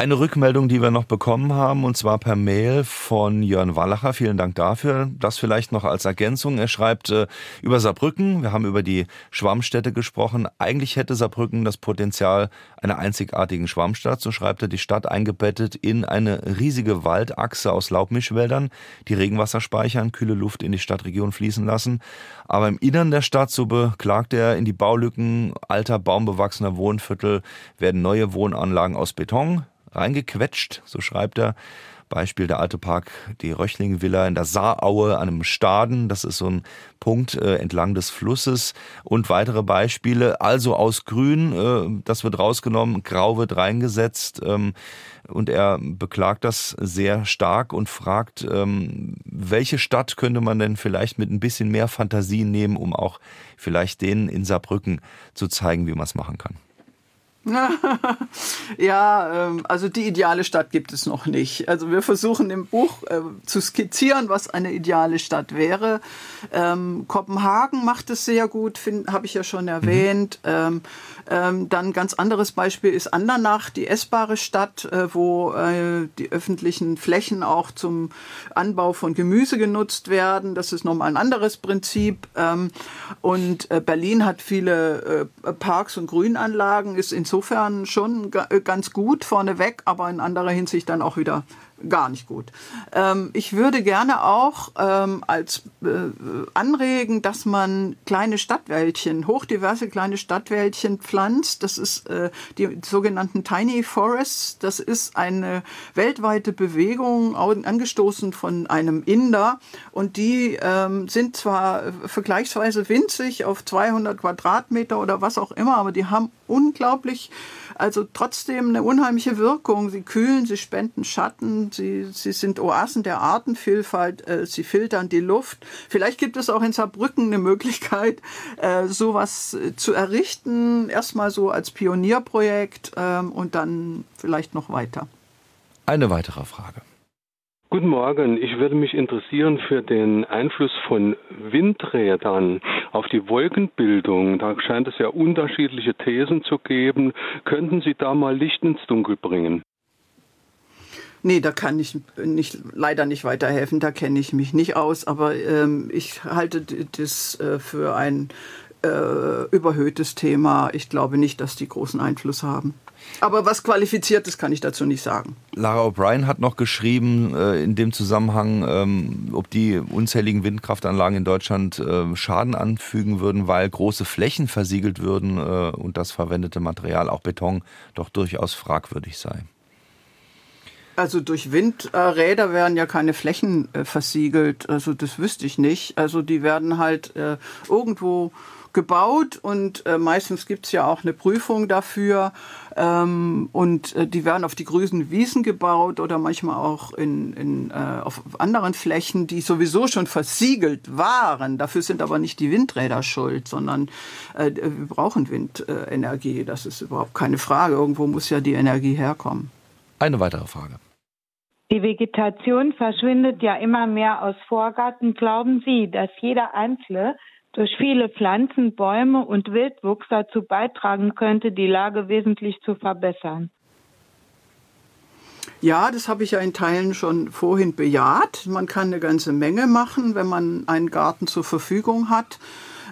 Eine Rückmeldung, die wir noch bekommen haben, und zwar per Mail von Jörn Wallacher. Vielen Dank dafür. Das vielleicht noch als Ergänzung. Er schreibt äh, über Saarbrücken. Wir haben über die Schwammstädte gesprochen. Eigentlich hätte Saarbrücken das Potenzial einer einzigartigen Schwammstadt. So schreibt er die Stadt eingebettet in eine riesige Waldachse aus Laubmischwäldern, die Regenwasser speichern, kühle Luft in die Stadtregion fließen lassen. Aber im Innern der Stadt, so beklagt er, in die Baulücken alter baumbewachsener Wohnviertel werden neue Wohnanlagen aus Beton reingequetscht, so schreibt er. Beispiel der alte Park, die Röchling-Villa in der Saaraue an einem Staden. Das ist so ein Punkt äh, entlang des Flusses. Und weitere Beispiele. Also aus Grün, äh, das wird rausgenommen, Grau wird reingesetzt. Ähm, und er beklagt das sehr stark und fragt, ähm, welche Stadt könnte man denn vielleicht mit ein bisschen mehr Fantasie nehmen, um auch vielleicht denen in Saarbrücken zu zeigen, wie man es machen kann. ja, ähm, also die ideale Stadt gibt es noch nicht. Also wir versuchen im Buch äh, zu skizzieren, was eine ideale Stadt wäre. Ähm, Kopenhagen macht es sehr gut, habe ich ja schon erwähnt. Mhm. Ähm, ähm, dann ganz anderes Beispiel ist Andernach, die essbare Stadt, äh, wo äh, die öffentlichen Flächen auch zum Anbau von Gemüse genutzt werden. Das ist nochmal ein anderes Prinzip. Ähm, und äh, Berlin hat viele äh, Parks und Grünanlagen, ist insofern schon äh, ganz gut vorneweg, aber in anderer Hinsicht dann auch wieder gar nicht gut. Ähm, ich würde gerne auch ähm, als äh, anregen, dass man kleine Stadtwäldchen, hochdiverse kleine Stadtwäldchen pflanzt. Das ist äh, die sogenannten Tiny Forests. Das ist eine weltweite Bewegung, angestoßen von einem Inder. Und die ähm, sind zwar vergleichsweise winzig auf 200 Quadratmeter oder was auch immer, aber die haben unglaublich also trotzdem eine unheimliche Wirkung. Sie kühlen, sie spenden Schatten, sie, sie sind Oasen der Artenvielfalt, äh, sie filtern die Luft. Vielleicht gibt es auch in Saarbrücken eine Möglichkeit, äh, sowas äh, zu errichten. Erstmal so als Pionierprojekt ähm, und dann vielleicht noch weiter. Eine weitere Frage. Guten Morgen. Ich würde mich interessieren für den Einfluss von Windrädern auf die Wolkenbildung. Da scheint es ja unterschiedliche Thesen zu geben. Könnten Sie da mal Licht ins Dunkel bringen? Nee, da kann ich nicht, leider nicht weiterhelfen. Da kenne ich mich nicht aus. Aber ähm, ich halte das äh, für ein äh, überhöhtes Thema. Ich glaube nicht, dass die großen Einfluss haben. Aber was Qualifiziertes kann ich dazu nicht sagen. Lara O'Brien hat noch geschrieben äh, in dem Zusammenhang, ähm, ob die unzähligen Windkraftanlagen in Deutschland äh, Schaden anfügen würden, weil große Flächen versiegelt würden äh, und das verwendete Material, auch Beton, doch durchaus fragwürdig sei. Also durch Windräder werden ja keine Flächen äh, versiegelt. Also das wüsste ich nicht. Also die werden halt äh, irgendwo gebaut und äh, meistens gibt's ja auch eine Prüfung dafür ähm, und die werden auf die grünen Wiesen gebaut oder manchmal auch in, in, auf anderen Flächen, die sowieso schon versiegelt waren. Dafür sind aber nicht die Windräder schuld, sondern wir brauchen Windenergie. das ist überhaupt keine Frage. Irgendwo muss ja die Energie herkommen. Eine weitere Frage. Die Vegetation verschwindet ja immer mehr aus Vorgarten. Glauben Sie, dass jeder Einzelne durch viele Pflanzen, Bäume und Wildwuchs dazu beitragen könnte, die Lage wesentlich zu verbessern. Ja, das habe ich ja in Teilen schon vorhin bejaht. Man kann eine ganze Menge machen, wenn man einen Garten zur Verfügung hat.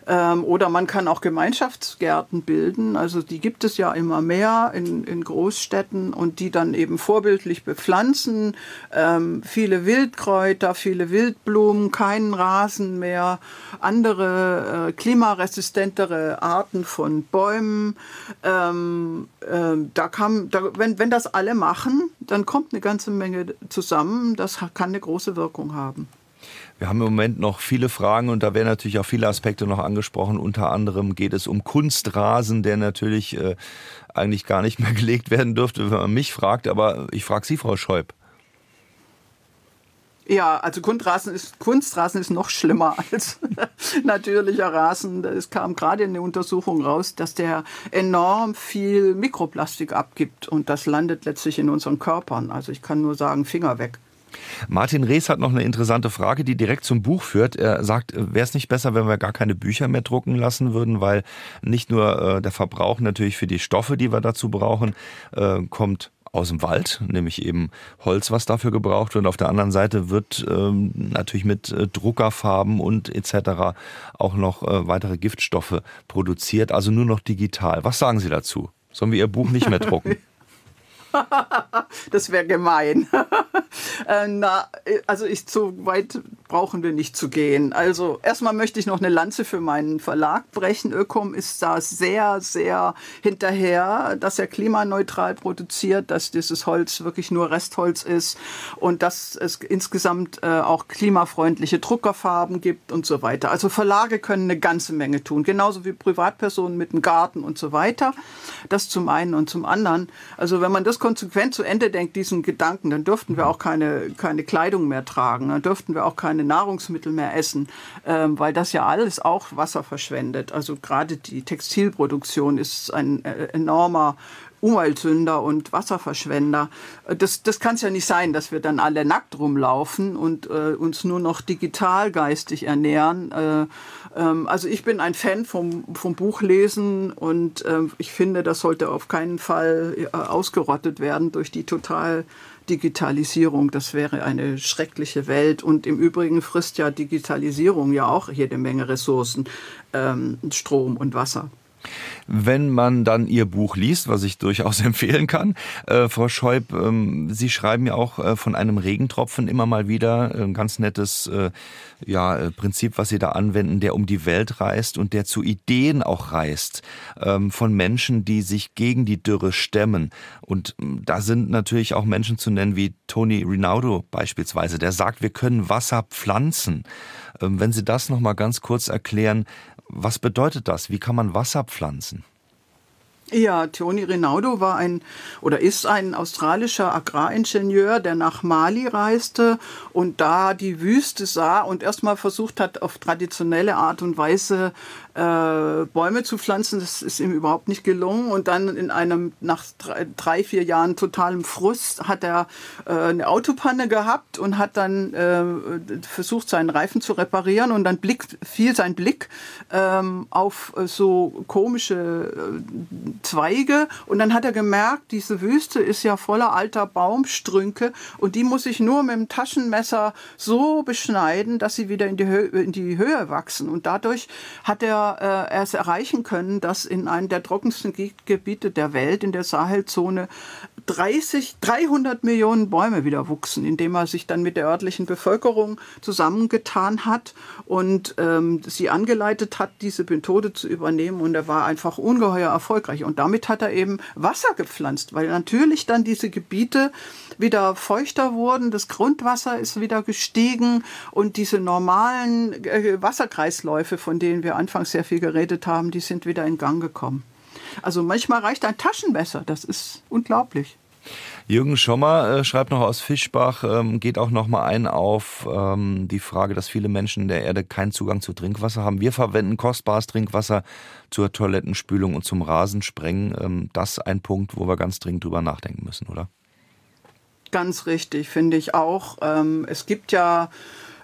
Ähm, oder man kann auch Gemeinschaftsgärten bilden. Also die gibt es ja immer mehr in, in Großstädten und die dann eben vorbildlich bepflanzen. Ähm, viele Wildkräuter, viele Wildblumen, keinen Rasen mehr, andere äh, klimaresistentere Arten von Bäumen. Ähm, äh, da kann, da, wenn, wenn das alle machen, dann kommt eine ganze Menge zusammen. Das kann eine große Wirkung haben. Wir haben im Moment noch viele Fragen und da werden natürlich auch viele Aspekte noch angesprochen. Unter anderem geht es um Kunstrasen, der natürlich äh, eigentlich gar nicht mehr gelegt werden dürfte, wenn man mich fragt. Aber ich frage Sie, Frau Scheub. Ja, also Kunstrasen ist, Kunstrasen ist noch schlimmer als natürlicher Rasen. Es kam gerade in der Untersuchung raus, dass der enorm viel Mikroplastik abgibt und das landet letztlich in unseren Körpern. Also ich kann nur sagen, Finger weg. Martin Rees hat noch eine interessante Frage, die direkt zum Buch führt. Er sagt, wäre es nicht besser, wenn wir gar keine Bücher mehr drucken lassen würden, weil nicht nur äh, der Verbrauch natürlich für die Stoffe, die wir dazu brauchen, äh, kommt aus dem Wald, nämlich eben Holz, was dafür gebraucht wird. Und auf der anderen Seite wird ähm, natürlich mit äh, Druckerfarben und etc. auch noch äh, weitere Giftstoffe produziert, also nur noch digital. Was sagen Sie dazu? Sollen wir Ihr Buch nicht mehr drucken? das wäre gemein. Äh, na, also ich so weit brauchen wir nicht zu gehen. Also erstmal möchte ich noch eine Lanze für meinen Verlag brechen. Ökom ist da sehr, sehr hinterher, dass er klimaneutral produziert, dass dieses Holz wirklich nur Restholz ist und dass es insgesamt äh, auch klimafreundliche Druckerfarben gibt und so weiter. Also Verlage können eine ganze Menge tun, genauso wie Privatpersonen mit einem Garten und so weiter. Das zum einen und zum anderen. Also wenn man das konsequent zu Ende denkt, diesen Gedanken, dann dürften wir auch keine, keine Kleidung mehr tragen, dann dürften wir auch keine Nahrungsmittel mehr essen, ähm, weil das ja alles auch Wasser verschwendet. Also gerade die Textilproduktion ist ein äh, enormer Umweltsünder und Wasserverschwender. Das, das kann es ja nicht sein, dass wir dann alle nackt rumlaufen und äh, uns nur noch digital geistig ernähren. Äh, ähm, also ich bin ein Fan vom, vom Buchlesen und äh, ich finde, das sollte auf keinen Fall äh, ausgerottet werden durch die total Digitalisierung. Das wäre eine schreckliche Welt. Und im Übrigen frisst ja Digitalisierung ja auch jede Menge Ressourcen, ähm, Strom und Wasser. Wenn man dann Ihr Buch liest, was ich durchaus empfehlen kann, äh, Frau Scheub, ähm, Sie schreiben ja auch äh, von einem Regentropfen immer mal wieder, ein ganz nettes äh, ja, äh, Prinzip, was Sie da anwenden, der um die Welt reist und der zu Ideen auch reist, ähm, von Menschen, die sich gegen die Dürre stemmen. Und ähm, da sind natürlich auch Menschen zu nennen wie Tony Rinaldo beispielsweise, der sagt, wir können Wasser pflanzen. Ähm, wenn Sie das noch mal ganz kurz erklären, was bedeutet das? Wie kann man Wasser pflanzen? Ja, Tony Rinaldo war ein oder ist ein australischer Agraringenieur, der nach Mali reiste und da die Wüste sah und erstmal versucht hat, auf traditionelle Art und Weise äh, Bäume zu pflanzen. Das ist ihm überhaupt nicht gelungen. Und dann in einem, nach drei, vier Jahren totalem Frust hat er äh, eine Autopanne gehabt und hat dann äh, versucht, seinen Reifen zu reparieren. Und dann blick, fiel sein Blick ähm, auf äh, so komische äh, Zweige. Und dann hat er gemerkt, diese Wüste ist ja voller alter Baumstrünke und die muss ich nur mit dem Taschenmesser so beschneiden, dass sie wieder in die, Höhe, in die Höhe wachsen. Und dadurch hat er äh, erst erreichen können, dass in einem der trockensten Gebiete der Welt, in der Sahelzone, 30, 300 Millionen Bäume wieder wuchsen, indem er sich dann mit der örtlichen Bevölkerung zusammengetan hat und ähm, sie angeleitet hat, diese Methode zu übernehmen. Und er war einfach ungeheuer erfolgreich. Und damit hat er eben Wasser gepflanzt, weil natürlich dann diese Gebiete wieder feuchter wurden, das Grundwasser ist wieder gestiegen und diese normalen äh, Wasserkreisläufe, von denen wir anfangs sehr viel geredet haben, die sind wieder in Gang gekommen. Also manchmal reicht ein Taschenmesser, das ist unglaublich. Jürgen Schommer äh, schreibt noch aus Fischbach, ähm, geht auch noch mal ein auf ähm, die Frage, dass viele Menschen in der Erde keinen Zugang zu Trinkwasser haben. Wir verwenden kostbares Trinkwasser zur Toilettenspülung und zum Rasensprengen. Ähm, das ein Punkt, wo wir ganz dringend drüber nachdenken müssen, oder? Ganz richtig, finde ich auch. Ähm, es gibt ja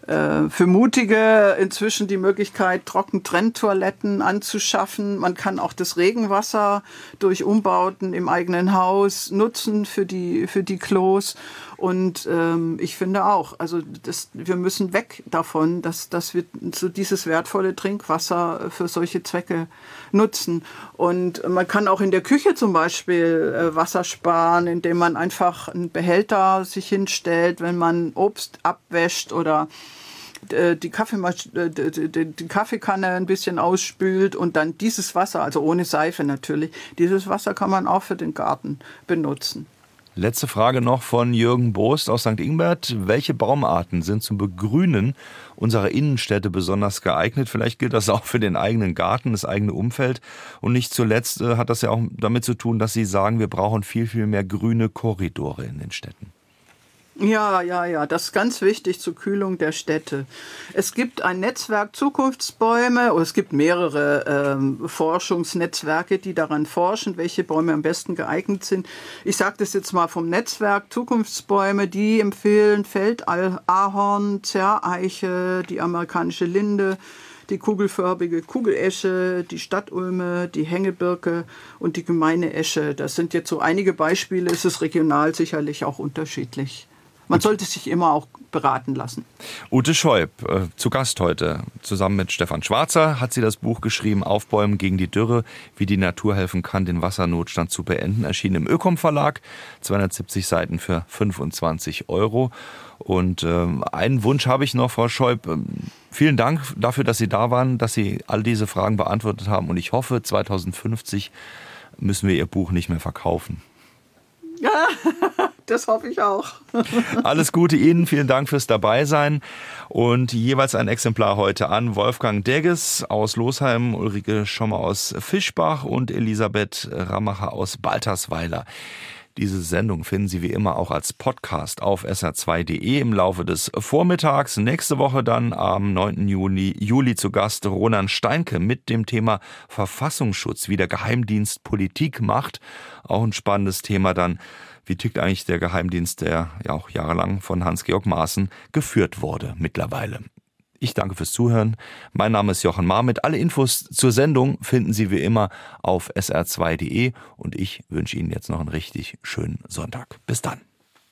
für Mutige inzwischen die Möglichkeit, Trockentrenntoiletten anzuschaffen. Man kann auch das Regenwasser durch Umbauten im eigenen Haus nutzen für die, für die Klos. Und ähm, ich finde auch, also das, wir müssen weg davon, dass, dass wir so dieses wertvolle Trinkwasser für solche Zwecke nutzen. Und man kann auch in der Küche zum Beispiel äh, Wasser sparen, indem man einfach einen Behälter sich hinstellt, wenn man Obst abwäscht oder äh, die, äh, die Kaffeekanne ein bisschen ausspült und dann dieses Wasser, also ohne Seife natürlich, dieses Wasser kann man auch für den Garten benutzen. Letzte Frage noch von Jürgen Bost aus St. Ingbert. Welche Baumarten sind zum Begrünen unserer Innenstädte besonders geeignet? Vielleicht gilt das auch für den eigenen Garten, das eigene Umfeld. Und nicht zuletzt äh, hat das ja auch damit zu tun, dass Sie sagen, wir brauchen viel, viel mehr grüne Korridore in den Städten. Ja, ja, ja, das ist ganz wichtig zur Kühlung der Städte. Es gibt ein Netzwerk Zukunftsbäume, oder es gibt mehrere ähm, Forschungsnetzwerke, die daran forschen, welche Bäume am besten geeignet sind. Ich sage das jetzt mal vom Netzwerk Zukunftsbäume, die empfehlen Feldahorn, Zerreiche, die amerikanische Linde, die kugelförmige Kugelesche, die Stadtulme, die Hängebirke und die gemeine Esche. Das sind jetzt so einige Beispiele. Es ist regional sicherlich auch unterschiedlich. Man sollte sich immer auch beraten lassen. Ute Scheub, äh, zu Gast heute. Zusammen mit Stefan Schwarzer hat sie das Buch geschrieben, Aufbäumen gegen die Dürre, wie die Natur helfen kann, den Wassernotstand zu beenden. Erschienen im Ökom Verlag, 270 Seiten für 25 Euro. Und äh, einen Wunsch habe ich noch, Frau Scheub. Ähm, vielen Dank dafür, dass Sie da waren, dass Sie all diese Fragen beantwortet haben. Und ich hoffe, 2050 müssen wir Ihr Buch nicht mehr verkaufen. Ja, das hoffe ich auch. Alles Gute Ihnen, vielen Dank fürs Dabeisein und jeweils ein Exemplar heute an Wolfgang Degges aus Losheim, Ulrike Schommer aus Fischbach und Elisabeth Ramacher aus Baltersweiler. Diese Sendung finden Sie wie immer auch als Podcast auf sr2.de im Laufe des Vormittags. Nächste Woche dann am 9. Juni, Juli zu Gast Ronan Steinke mit dem Thema Verfassungsschutz, wie der Geheimdienst Politik macht. Auch ein spannendes Thema dann. Wie tickt eigentlich der Geheimdienst, der ja auch jahrelang von Hans-Georg Maaßen geführt wurde mittlerweile? Ich danke fürs Zuhören. Mein Name ist Jochen Marmit. Alle Infos zur Sendung finden Sie wie immer auf sr2.de und ich wünsche Ihnen jetzt noch einen richtig schönen Sonntag. Bis dann.